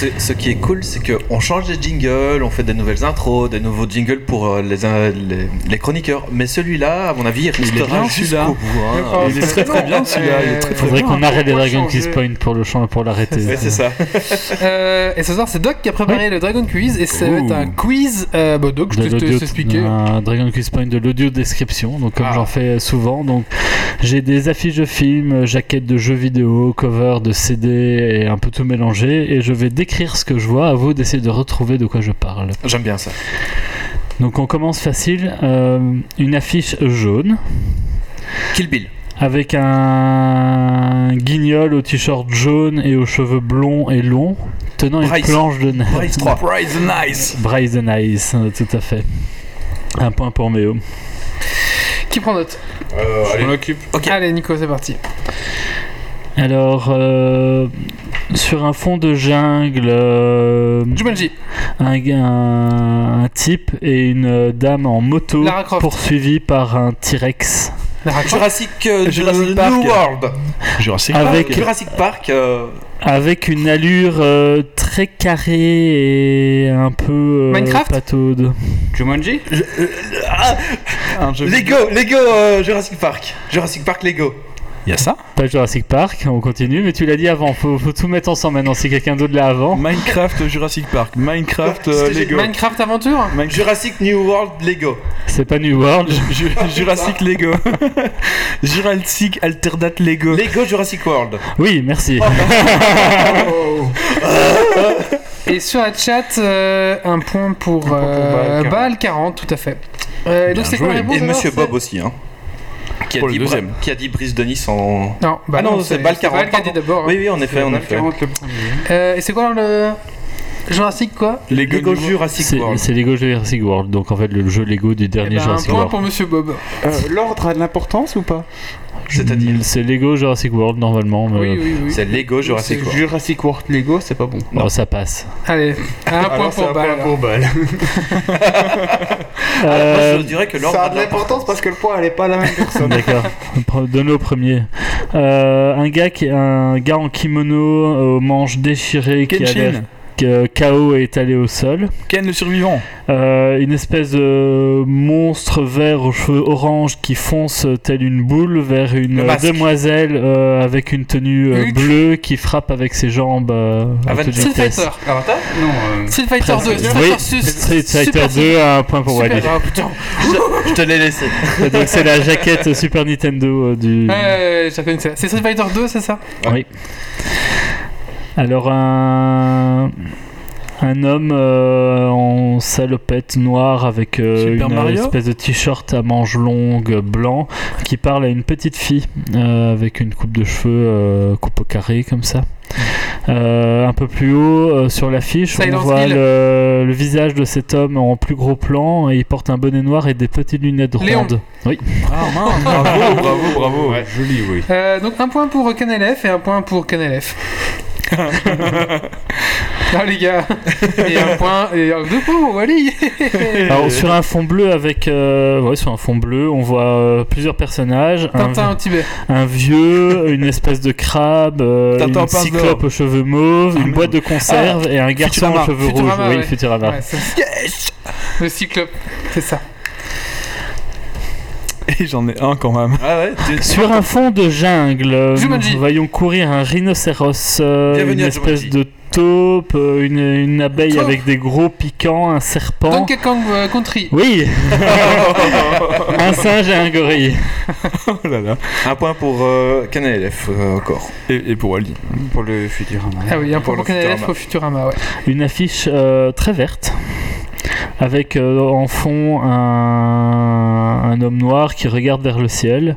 Ce, ce qui est cool, c'est qu'on change des jingles, on fait des nouvelles intros, des nouveaux jingles pour euh, les, euh, les, les chroniqueurs. Mais celui-là, à mon avis, il est restera jusqu'au bout. hein. Il est très très bien celui-là, il Faudrait qu'on arrête les Dragon Quiz changer Point pour le champ pour l'arrêter. Ouais, c'est ça. Euh, et ce soir, c'est Doc qui a préparé le Dragon Quiz et ça va être un quiz. Euh, bah, Doc, je de te expliquer. un Dragon Quiz Point de l'audio description, donc comme Ah. j'en fais souvent. Donc j'ai des affiches de films, jaquettes de jeux vidéo, covers de CD et un peu tout mélangé. Et je vais décrire ce que je vois. À vous d'essayer de retrouver de quoi je parle. J'aime bien ça. Donc on commence facile. Euh, une affiche jaune Kill Bill. avec un guignol au t-shirt jaune et aux cheveux blonds et longs, tenant Bryce. une planche de neige. Bryce 3. Prize nice Bryce the Nice, euh, tout à fait. Un point pour Méo. Qui prend note? Je m'en occupe. Ok. Allez, Nico, c'est parti. Alors, euh, sur un fond de jungle, euh, Jumanji. un, un, un type et une dame en moto poursuivis par un T-Rex. Jurassic, euh, Jurassic New Park. World. Jurassic Avec- Park. Jurassic Park. euh, avec une allure euh, très carrée et un peu euh, Minecraft pataude. Jumanji ah, Lego, Lego euh, Jurassic Park. Jurassic Park Lego. Il y a ça Pas Jurassic Park, on continue, mais tu l'as dit avant, faut, faut tout mettre ensemble maintenant si quelqu'un d'autre l'a avant. Minecraft Jurassic Park. Minecraft euh, Lego. Minecraft Aventure Minecraft- Jurassic New World Lego. C'est pas New World. Ju- Jurassic Lego. Jurassic Alternate Lego. Lego Jurassic World. Oui, merci. Et sur la chat, euh, un point pour, euh, Bal 40. Bal 40, tout à fait. Euh, Bien donc c'est quoi joué. la réponse Et alors, Monsieur c'est- Bob aussi, hein. Qui a, Pour le dit Bra- deuxième. qui a dit Brice Denis en. Non, bah Ah non, c'est Bal 40, Bal qui a dit pardon. d'abord. hein. Oui, oui, en effet, en effet. 40 le premier. Euh, et c'est quoi le. Jurassic quoi Lego, Jurassic C'est World. c'est Lego Jurassic World, donc en fait le jeu Lego du Eh dernier ben, Un Jurassic point World. pour Monsieur Bob. Euh, L'ordre a de l'importance ou pas C'est-à-dire C'est Lego Jurassic World normalement, mais Oui, oui, oui. C'est Lego Jurassic C'est World. Jurassic World Lego, c'est pas bon. non, ça passe. Allez, un point Alors, pour un point pour Bal. Ah, Euh, je dirais que l'ordre Ça a de l'importance. parce que le point elle est pas la même personne. D'accord. Donne-le au premier. Euh, un gars qui, un gars en kimono aux manches déchirées qui a Kenshin. KO est étalé au sol. Ken le survivant. Euh, une espèce de monstre vert aux cheveux orange qui fonce tel une boule vers une euh, demoiselle euh, avec une tenue euh, bleue qui frappe avec ses jambes euh, à Avec toute Street. Fighter. Avatar Non, euh, Street Fighter 2. Presque. Street Oui, Fighter Street Fighter Super 2, un point pour. Wally. Ah, putain. Je te l'ai laissé. Donc c'est la jaquette Super Nintendo euh, du. Ouais, ouais, ouais, je. C'est Street Fighter 2, c'est ça? Oui. Alors un un homme euh, en salopette noire avec euh, une Mario espèce de t-shirt à manches longues blanc qui parle à une petite fille euh, avec une coupe de cheveux euh, coupe au carré comme ça. Euh, un peu plus haut euh, sur l'affiche, on voit le, le visage de cet homme en plus gros plan et il porte un bonnet noir et des petites lunettes Léon. rondes. Oui. Ah mince, bravo, bravo, bravo. Joli, oui. Euh, donc un point pour KNLF et un point pour KNLF. non les gars, et un point et euh, deux points Wally. Alors sur un fond bleu avec euh, ouais, sur un fond bleu, on voit euh, plusieurs personnages, un, au Tibet. un vieux, une espèce de crabe, euh, Tintin une cyclope aux cheveux mauves, Ah, une boîte de conserve et un garçon Futurama. aux cheveux Futurama, rouges. ouais. Oui, Futurama. Ouais, c'est- Le cyclope, c'est ça. Et j'en ai un quand même. Ah ouais, tu- Sur un fond de jungle, Jumanji. nous voyons courir un rhinocéros, euh, Bienvenue une à espèce Jumanji. de taupe, euh, une, une abeille Taupe. avec des gros piquants, un serpent. Donkey Kong euh, Country. Oui, un singe et un gorille. Oh là là. un point pour euh, euh, encore. Et, et pour Wally. pour le Futurama. Ah oui, un Pour point pour Futurama. au Futurama, ouais. Une affiche euh, très verte avec euh, en fond un, un homme noir qui regarde vers le ciel,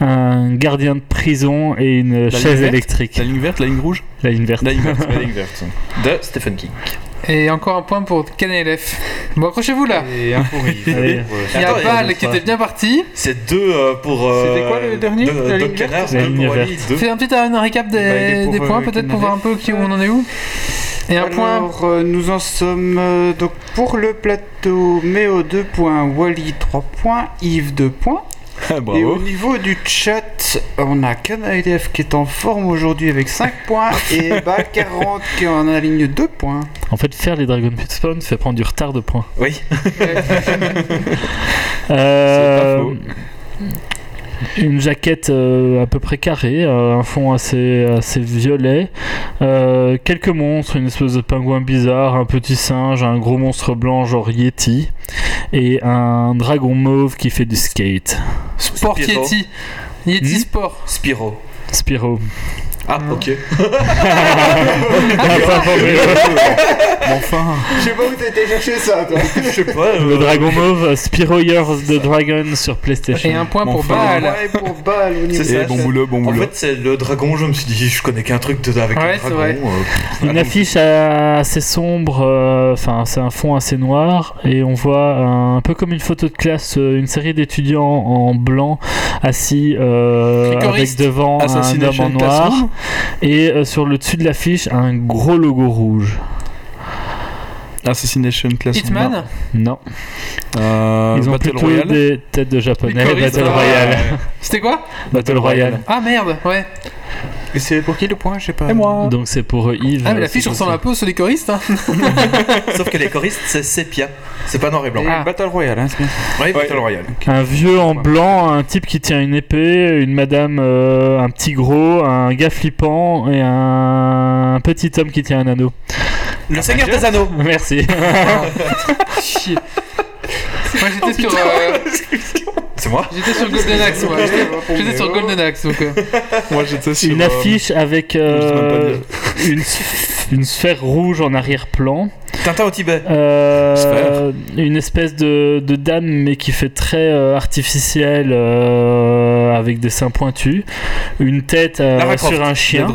un gardien de prison et une chaise électrique. La ligne verte, la ligne rouge La ligne verte. La ligne verte. La ligne verte. De Stephen King. Et encore un point pour KNLF. Bon, accrochez-vous là. Et un pour Yves. Allez. Pour, Il y a Bal qui était bien parti. C'est deux euh, pour. euh, C'était quoi le dernier deux- La deux ligne verte canards, La deux ligne pour Wally, verte. deux. Fais un petit un récap des, Bah, il est pour, des points euh, peut-être pour voir un peu qui, où on en est où. Et un point. Alors, euh, nous en sommes euh, donc pour le plateau Méo 2 points, Wally 3 points, Yves 2 points. Et au niveau du chat, on a KNLF qui est en forme aujourd'hui avec 5 points et Bal 40 qui en aligne 2 points. En fait, faire les Dragon Pit Spawn fait prendre du retard de points. Oui. Euh, faux. Une jaquette euh, à peu près carrée, euh, un fond assez, assez violet, euh, quelques monstres, une espèce de pingouin bizarre, un petit singe, un gros monstre blanc genre Yeti, et un dragon mauve qui fait du skate. Sport. Yeti. Yeti Hmm Sport. Spiro. Spyro. Ah, ok. Mais enfin. Je sais pas où t'as été chercher ça, toi. Je sais pas. Le dragon mauve, Spyro Year of the Dragon sur PlayStation. Et un point Bon, pour. Ouais, pour C'est ça, bon boulot, bon En boulot. fait, c'est le dragon. Je me suis dit, je connais qu'un truc de, avec Ouais, le c'est dragon. vrai. euh, Une affiche assez sombre, euh, enfin c'est un fond assez noir et on voit un, un peu comme une photo de classe, euh, une série d'étudiants en blanc assis euh, avec devant un homme en noir. Et euh, sur le dessus de l'affiche un gros logo rouge. Assassination Classroom. Hitman. Non, Euh, ils ont Battle plutôt Royale. des têtes de japonais. Battle ah. Royale. C'était quoi? Battle Royale. Ah merde, ouais. Et c'est pour qui le point Je sais pas. Et moi. Donc c'est pour euh, Yves. Ah, mais l'affiche c'est ressemble un peu aux les choristes. Hein. Sauf que les choristes, c'est sépia. C'est pas noir et blanc. Ah. Battle Royale, hein, c'est bien. Oui, Battle Royale. Un vieux en blanc, un type qui tient une épée, une madame, euh, un petit gros, un gars flippant et un petit homme qui tient un anneau. Le Seigneur des Anneaux. Merci. Chier. Moi j'étais sur, euh, moi j'étais sur Golden Axe, moi. J'étais- sur Golden Axe, donc. euh, Moi j'étais sur. une euh, affiche avec euh, une, une sphère rouge en arrière-plan. Tintin au Tibet. Euh, une espèce de, de dame mais qui fait très euh, artificielle euh, avec des seins pointus. Une tête euh, sur un chien.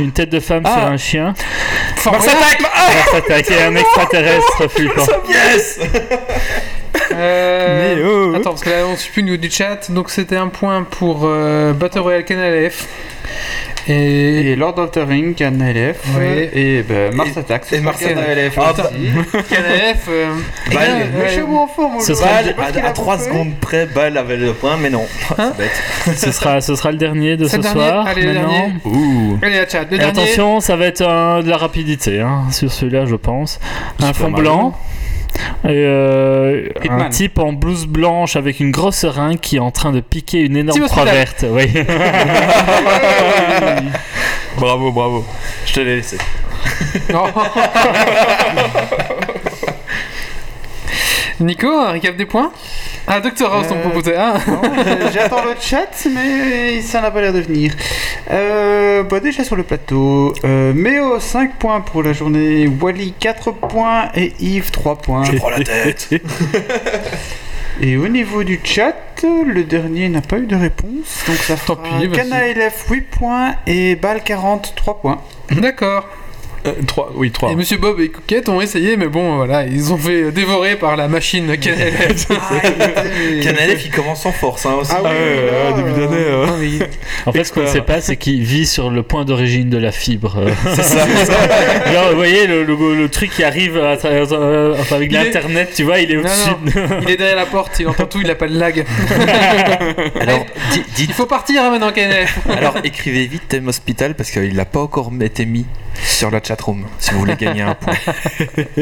Une tête de femme Ah. sur un chien. Fort Attack Mars Attack et un extraterrestre flippant. Yes Mais oh. Attends, parce que là on suit plus au niveau du chat. Donc c'était un point pour euh, Battle Royale KNLF. Et. Et Lord of the Ring, KNLF. Ouais. Et ben, Mars Et- Attack. et Mars KNLF Ah, aussi. KNLF. euh, Bah, eh mais ouais, chez moi en forme Ce sera- Je à, a 3 bouffé. secondes près, Ball avait le point, mais non. Hein C'est bête. Ce sera, ce sera le dernier de ce dernier soir. Allez, le maintenant. dernier. Ouh. Allez, la chat. Le Et dernier. attention, ça va être euh, de la rapidité hein, sur celui-là, je pense. Un fond blanc. Et euh, un type en blouse blanche avec une grosse seringue qui est en train de piquer une énorme croix verte. Oui. Bravo, bravo. Je te l'ai laissé. Nico, un récap des points Ah, Dr House, on Euh, proposait. Ah. Non, euh, J'attends le chat, mais ça n'a pas l'air de venir. Euh, bah déjà sur le plateau, euh, Méo 5 points pour la journée, Wally 4 points et Yves 3 points. Je prends la tête. Et au niveau du chat, le dernier n'a pas eu de réponse, donc ça fera Tant pis. Cana LF 8 points et Bal 40 3 points. D'accord. Euh, trois, oui, trois. Et Monsieur Bob et Coquette ont essayé, mais bon, voilà, ils ont fait dévorer par la machine KNLF. Canalef, il commence en force hein, aussi. Ah oui, Ah début d'année, euh. ah oui. En fait, ce qu'on ne sait pas, c'est qu'il vit sur le point d'origine de la fibre. euh. C'est ça. Genre, vous voyez, le, le- le truc qui arrive à travers- euh, enfin, avec est- l'internet, tu vois, il est au-dessus. Il est derrière la porte, il entend tout, il a pas de lag. Alors, di- Il dites, faut partir hein, maintenant, KNLF. alors écrivez vite Thème Hospital parce qu'il n'a pas encore été mis sur la chatroom si vous voulez gagner un point.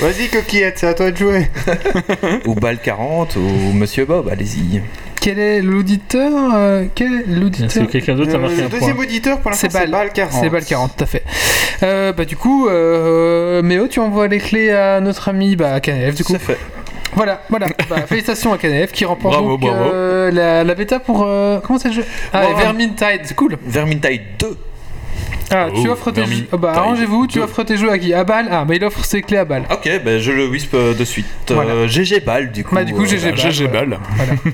Vas-y coquillette, c'est à toi de jouer. ou Bal 40 ou Monsieur Bob, allez-y. Quel est l'auditeur euh, Quel est l'auditeur quelqu'un d'autre a marqué le un point deuxième auditeur pour l'instant C'est c'est Bal. Bal 40. C'est Bal 40, tout à fait. Euh, bah du coup, euh, Méo, tu envoies les clés à notre ami bah, KNF, du coup. C'est fait. Voilà, voilà. Bah, félicitations à KNF qui remporte Bravo, donc bravo. euh, la, la bêta pour... euh, comment c'est le jeu Ah, Bravo. Vermintide, c'est cool. Vermintide 2. Ah, tu Oh, offres tes jeux... ah, bah arrangez-vous, tu offres tes jeux à qui? À Bal? Ah, mais il offre ses clés à Bal. Ok, ben je le wisp euh, de suite. Euh, Voilà. GG Bal du coup. Bah, du coup, GG. Ball, GG voilà. Ball.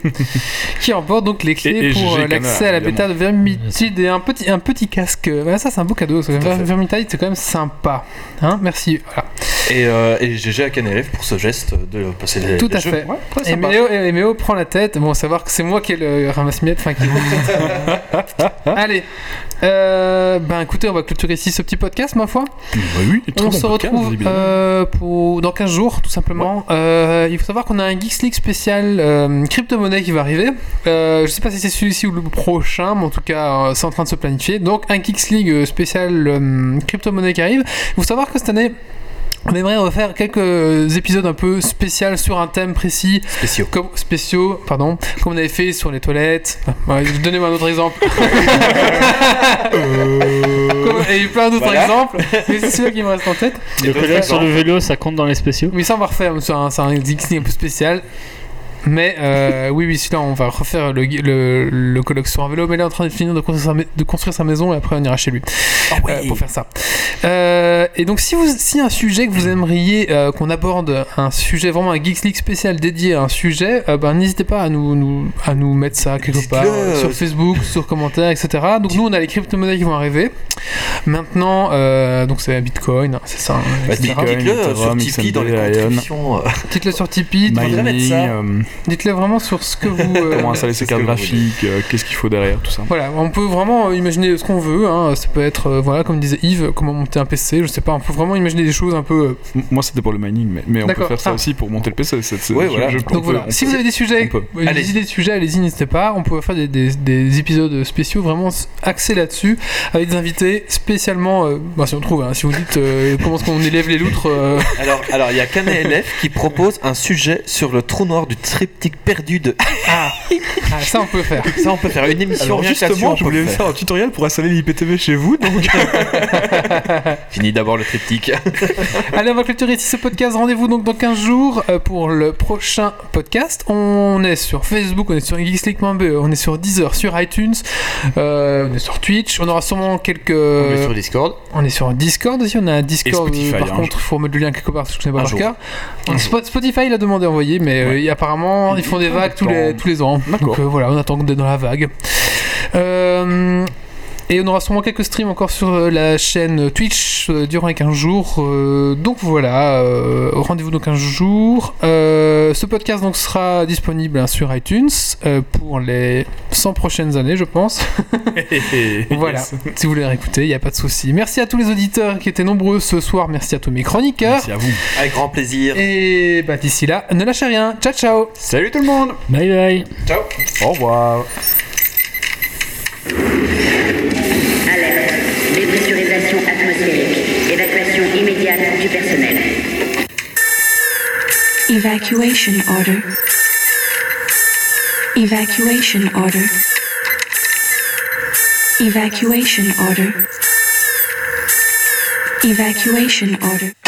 Qui remporte donc les clés Et- et pour euh, l'accès à la bêta de Vermintide et un petit, un petit casque. Voilà, ça c'est un beau cadeau. Vermintide c'est quand même sympa. Hein Merci. Voilà. Et, euh, et GG à KNLF pour ce geste de passer les, Tout les à jeux. fait. Ouais, Et. Méo, et Méo prend la tête. Bon, savoir que c'est moi qui ai le ramasse-miettes. Enfin, qui Allez. Euh, ben écoutez, on va clôturer ici ce petit podcast, ma foi. Bah oui, On se retrouve euh, pour, dans 15 jours, tout simplement. Euh, il faut savoir qu'on a un Geeks League spécial euh, crypto-monnaie qui va arriver. Euh, je sais pas si c'est celui-ci ou le prochain, mais en tout cas, euh, c'est en train de se planifier. Donc, un Geeks League euh, spécial euh, crypto-monnaie qui arrive. Il faut savoir que cette année, on aimerait refaire quelques épisodes un peu spéciaux sur un thème précis, Spéciaux. comme spéciaux, pardon, comme on avait fait sur les toilettes. Ouais, Donnez-moi un autre exemple. Comme- Et plein d'autres Voilà. exemples, mais c'est celui qui me reste en tête. Le colloque sur le vélo, ça compte dans les spéciaux Oui, ça on va refaire, c'est un, c'est un Dixie un peu spécial. Mais euh, oui, oui, celui-là, on va refaire le, le, le colloque sur un vélo. Mais là, on est en train de finir de construire sa, de construire sa maison et après, on ira chez lui euh, pour faire ça. Euh, et donc, si vous, si un sujet que vous aimeriez euh, qu'on aborde, un sujet vraiment un Geeks League spécial dédié à un sujet, euh, ben, n'hésitez pas à nous, nous, à nous mettre ça quelque part sur Facebook, sur commentaires, etc. Donc, nous, on a les crypto-monnaies qui vont arriver. Maintenant, euh, donc c'est Bitcoin, hein, c'est ça. hein, Bah, Dites-le sur Tipeee dans les contributions. Dites-le sur Tipeee. Dites-le vraiment sur ce que vous. euh, comment installer ses cartes graphiques, euh, qu'est-ce qu'il faut derrière, tout ça. Voilà, on peut vraiment euh, imaginer ce qu'on veut. hein. Ça peut être, euh, voilà, comme disait Yves, comment monter un PC. Je sais pas, on peut vraiment imaginer des choses un peu. euh, Moi, c'était pour le mining, mais, mais on peut faire ça Ah. aussi pour monter le PC. Ouais, je- voilà. je- Donc voilà, si vous avez des sujets, des Allez-y. idées de sujets, allez-y, n'hésitez pas. On peut faire des, des- des épisodes spéciaux vraiment axés là-dessus, avec des invités spécialement. euh, bah, si on trouve, hein, si vous dites euh, comment est-ce qu'on élève les loutres. euh, Alors, alors, il y a KNLF qui propose un sujet sur le trou noir du triptyque perdu de. ah, ça on peut faire. Ça, on peut faire une émission Alors justement, je voulais faire. faire un tutoriel pour installer l'IPTV chez vous, donc Fini d'abord le triptyque. Allez, on va clôturer ici ce podcast. Rendez-vous donc dans 15 jours euh, pour le prochain podcast. On est sur Facebook, on est sur geeksleague.be, on est sur Deezer, sur iTunes, euh, on est sur Twitch. On aura sûrement quelques. On est sur Discord. On est sur Discord aussi. On a un Discord. Spotify, par hein, contre, il faut mettre le lien quelque part parce que je connais pas Un par cœur. Spo- Spotify, il a demandé à envoyer, mais euh, et ils font des vagues tous les, tous les ans. Donc euh, voilà, on attend d'être dans la vague. Euh, et on aura sûrement quelques streams encore sur euh, la chaîne Twitch euh, durant les 15 jours. Euh, donc voilà, euh, rendez-vous dans 15 jours. Euh, ce podcast donc sera disponible hein, sur iTunes euh, pour les 100 prochaines années, je pense. Voilà, si vous voulez réécouter, il n'y a pas de souci. Merci à tous les auditeurs qui étaient nombreux ce soir. Merci à tous mes chroniqueurs. Merci à vous. Avec grand plaisir. Et bah, d'ici là, ne lâchez rien. Ciao, ciao. Salut tout le monde Bye bye Ciao. Au revoir. Immédiate du personnel. Evacuation order. Evacuation order. Evacuation order. Evacuation order.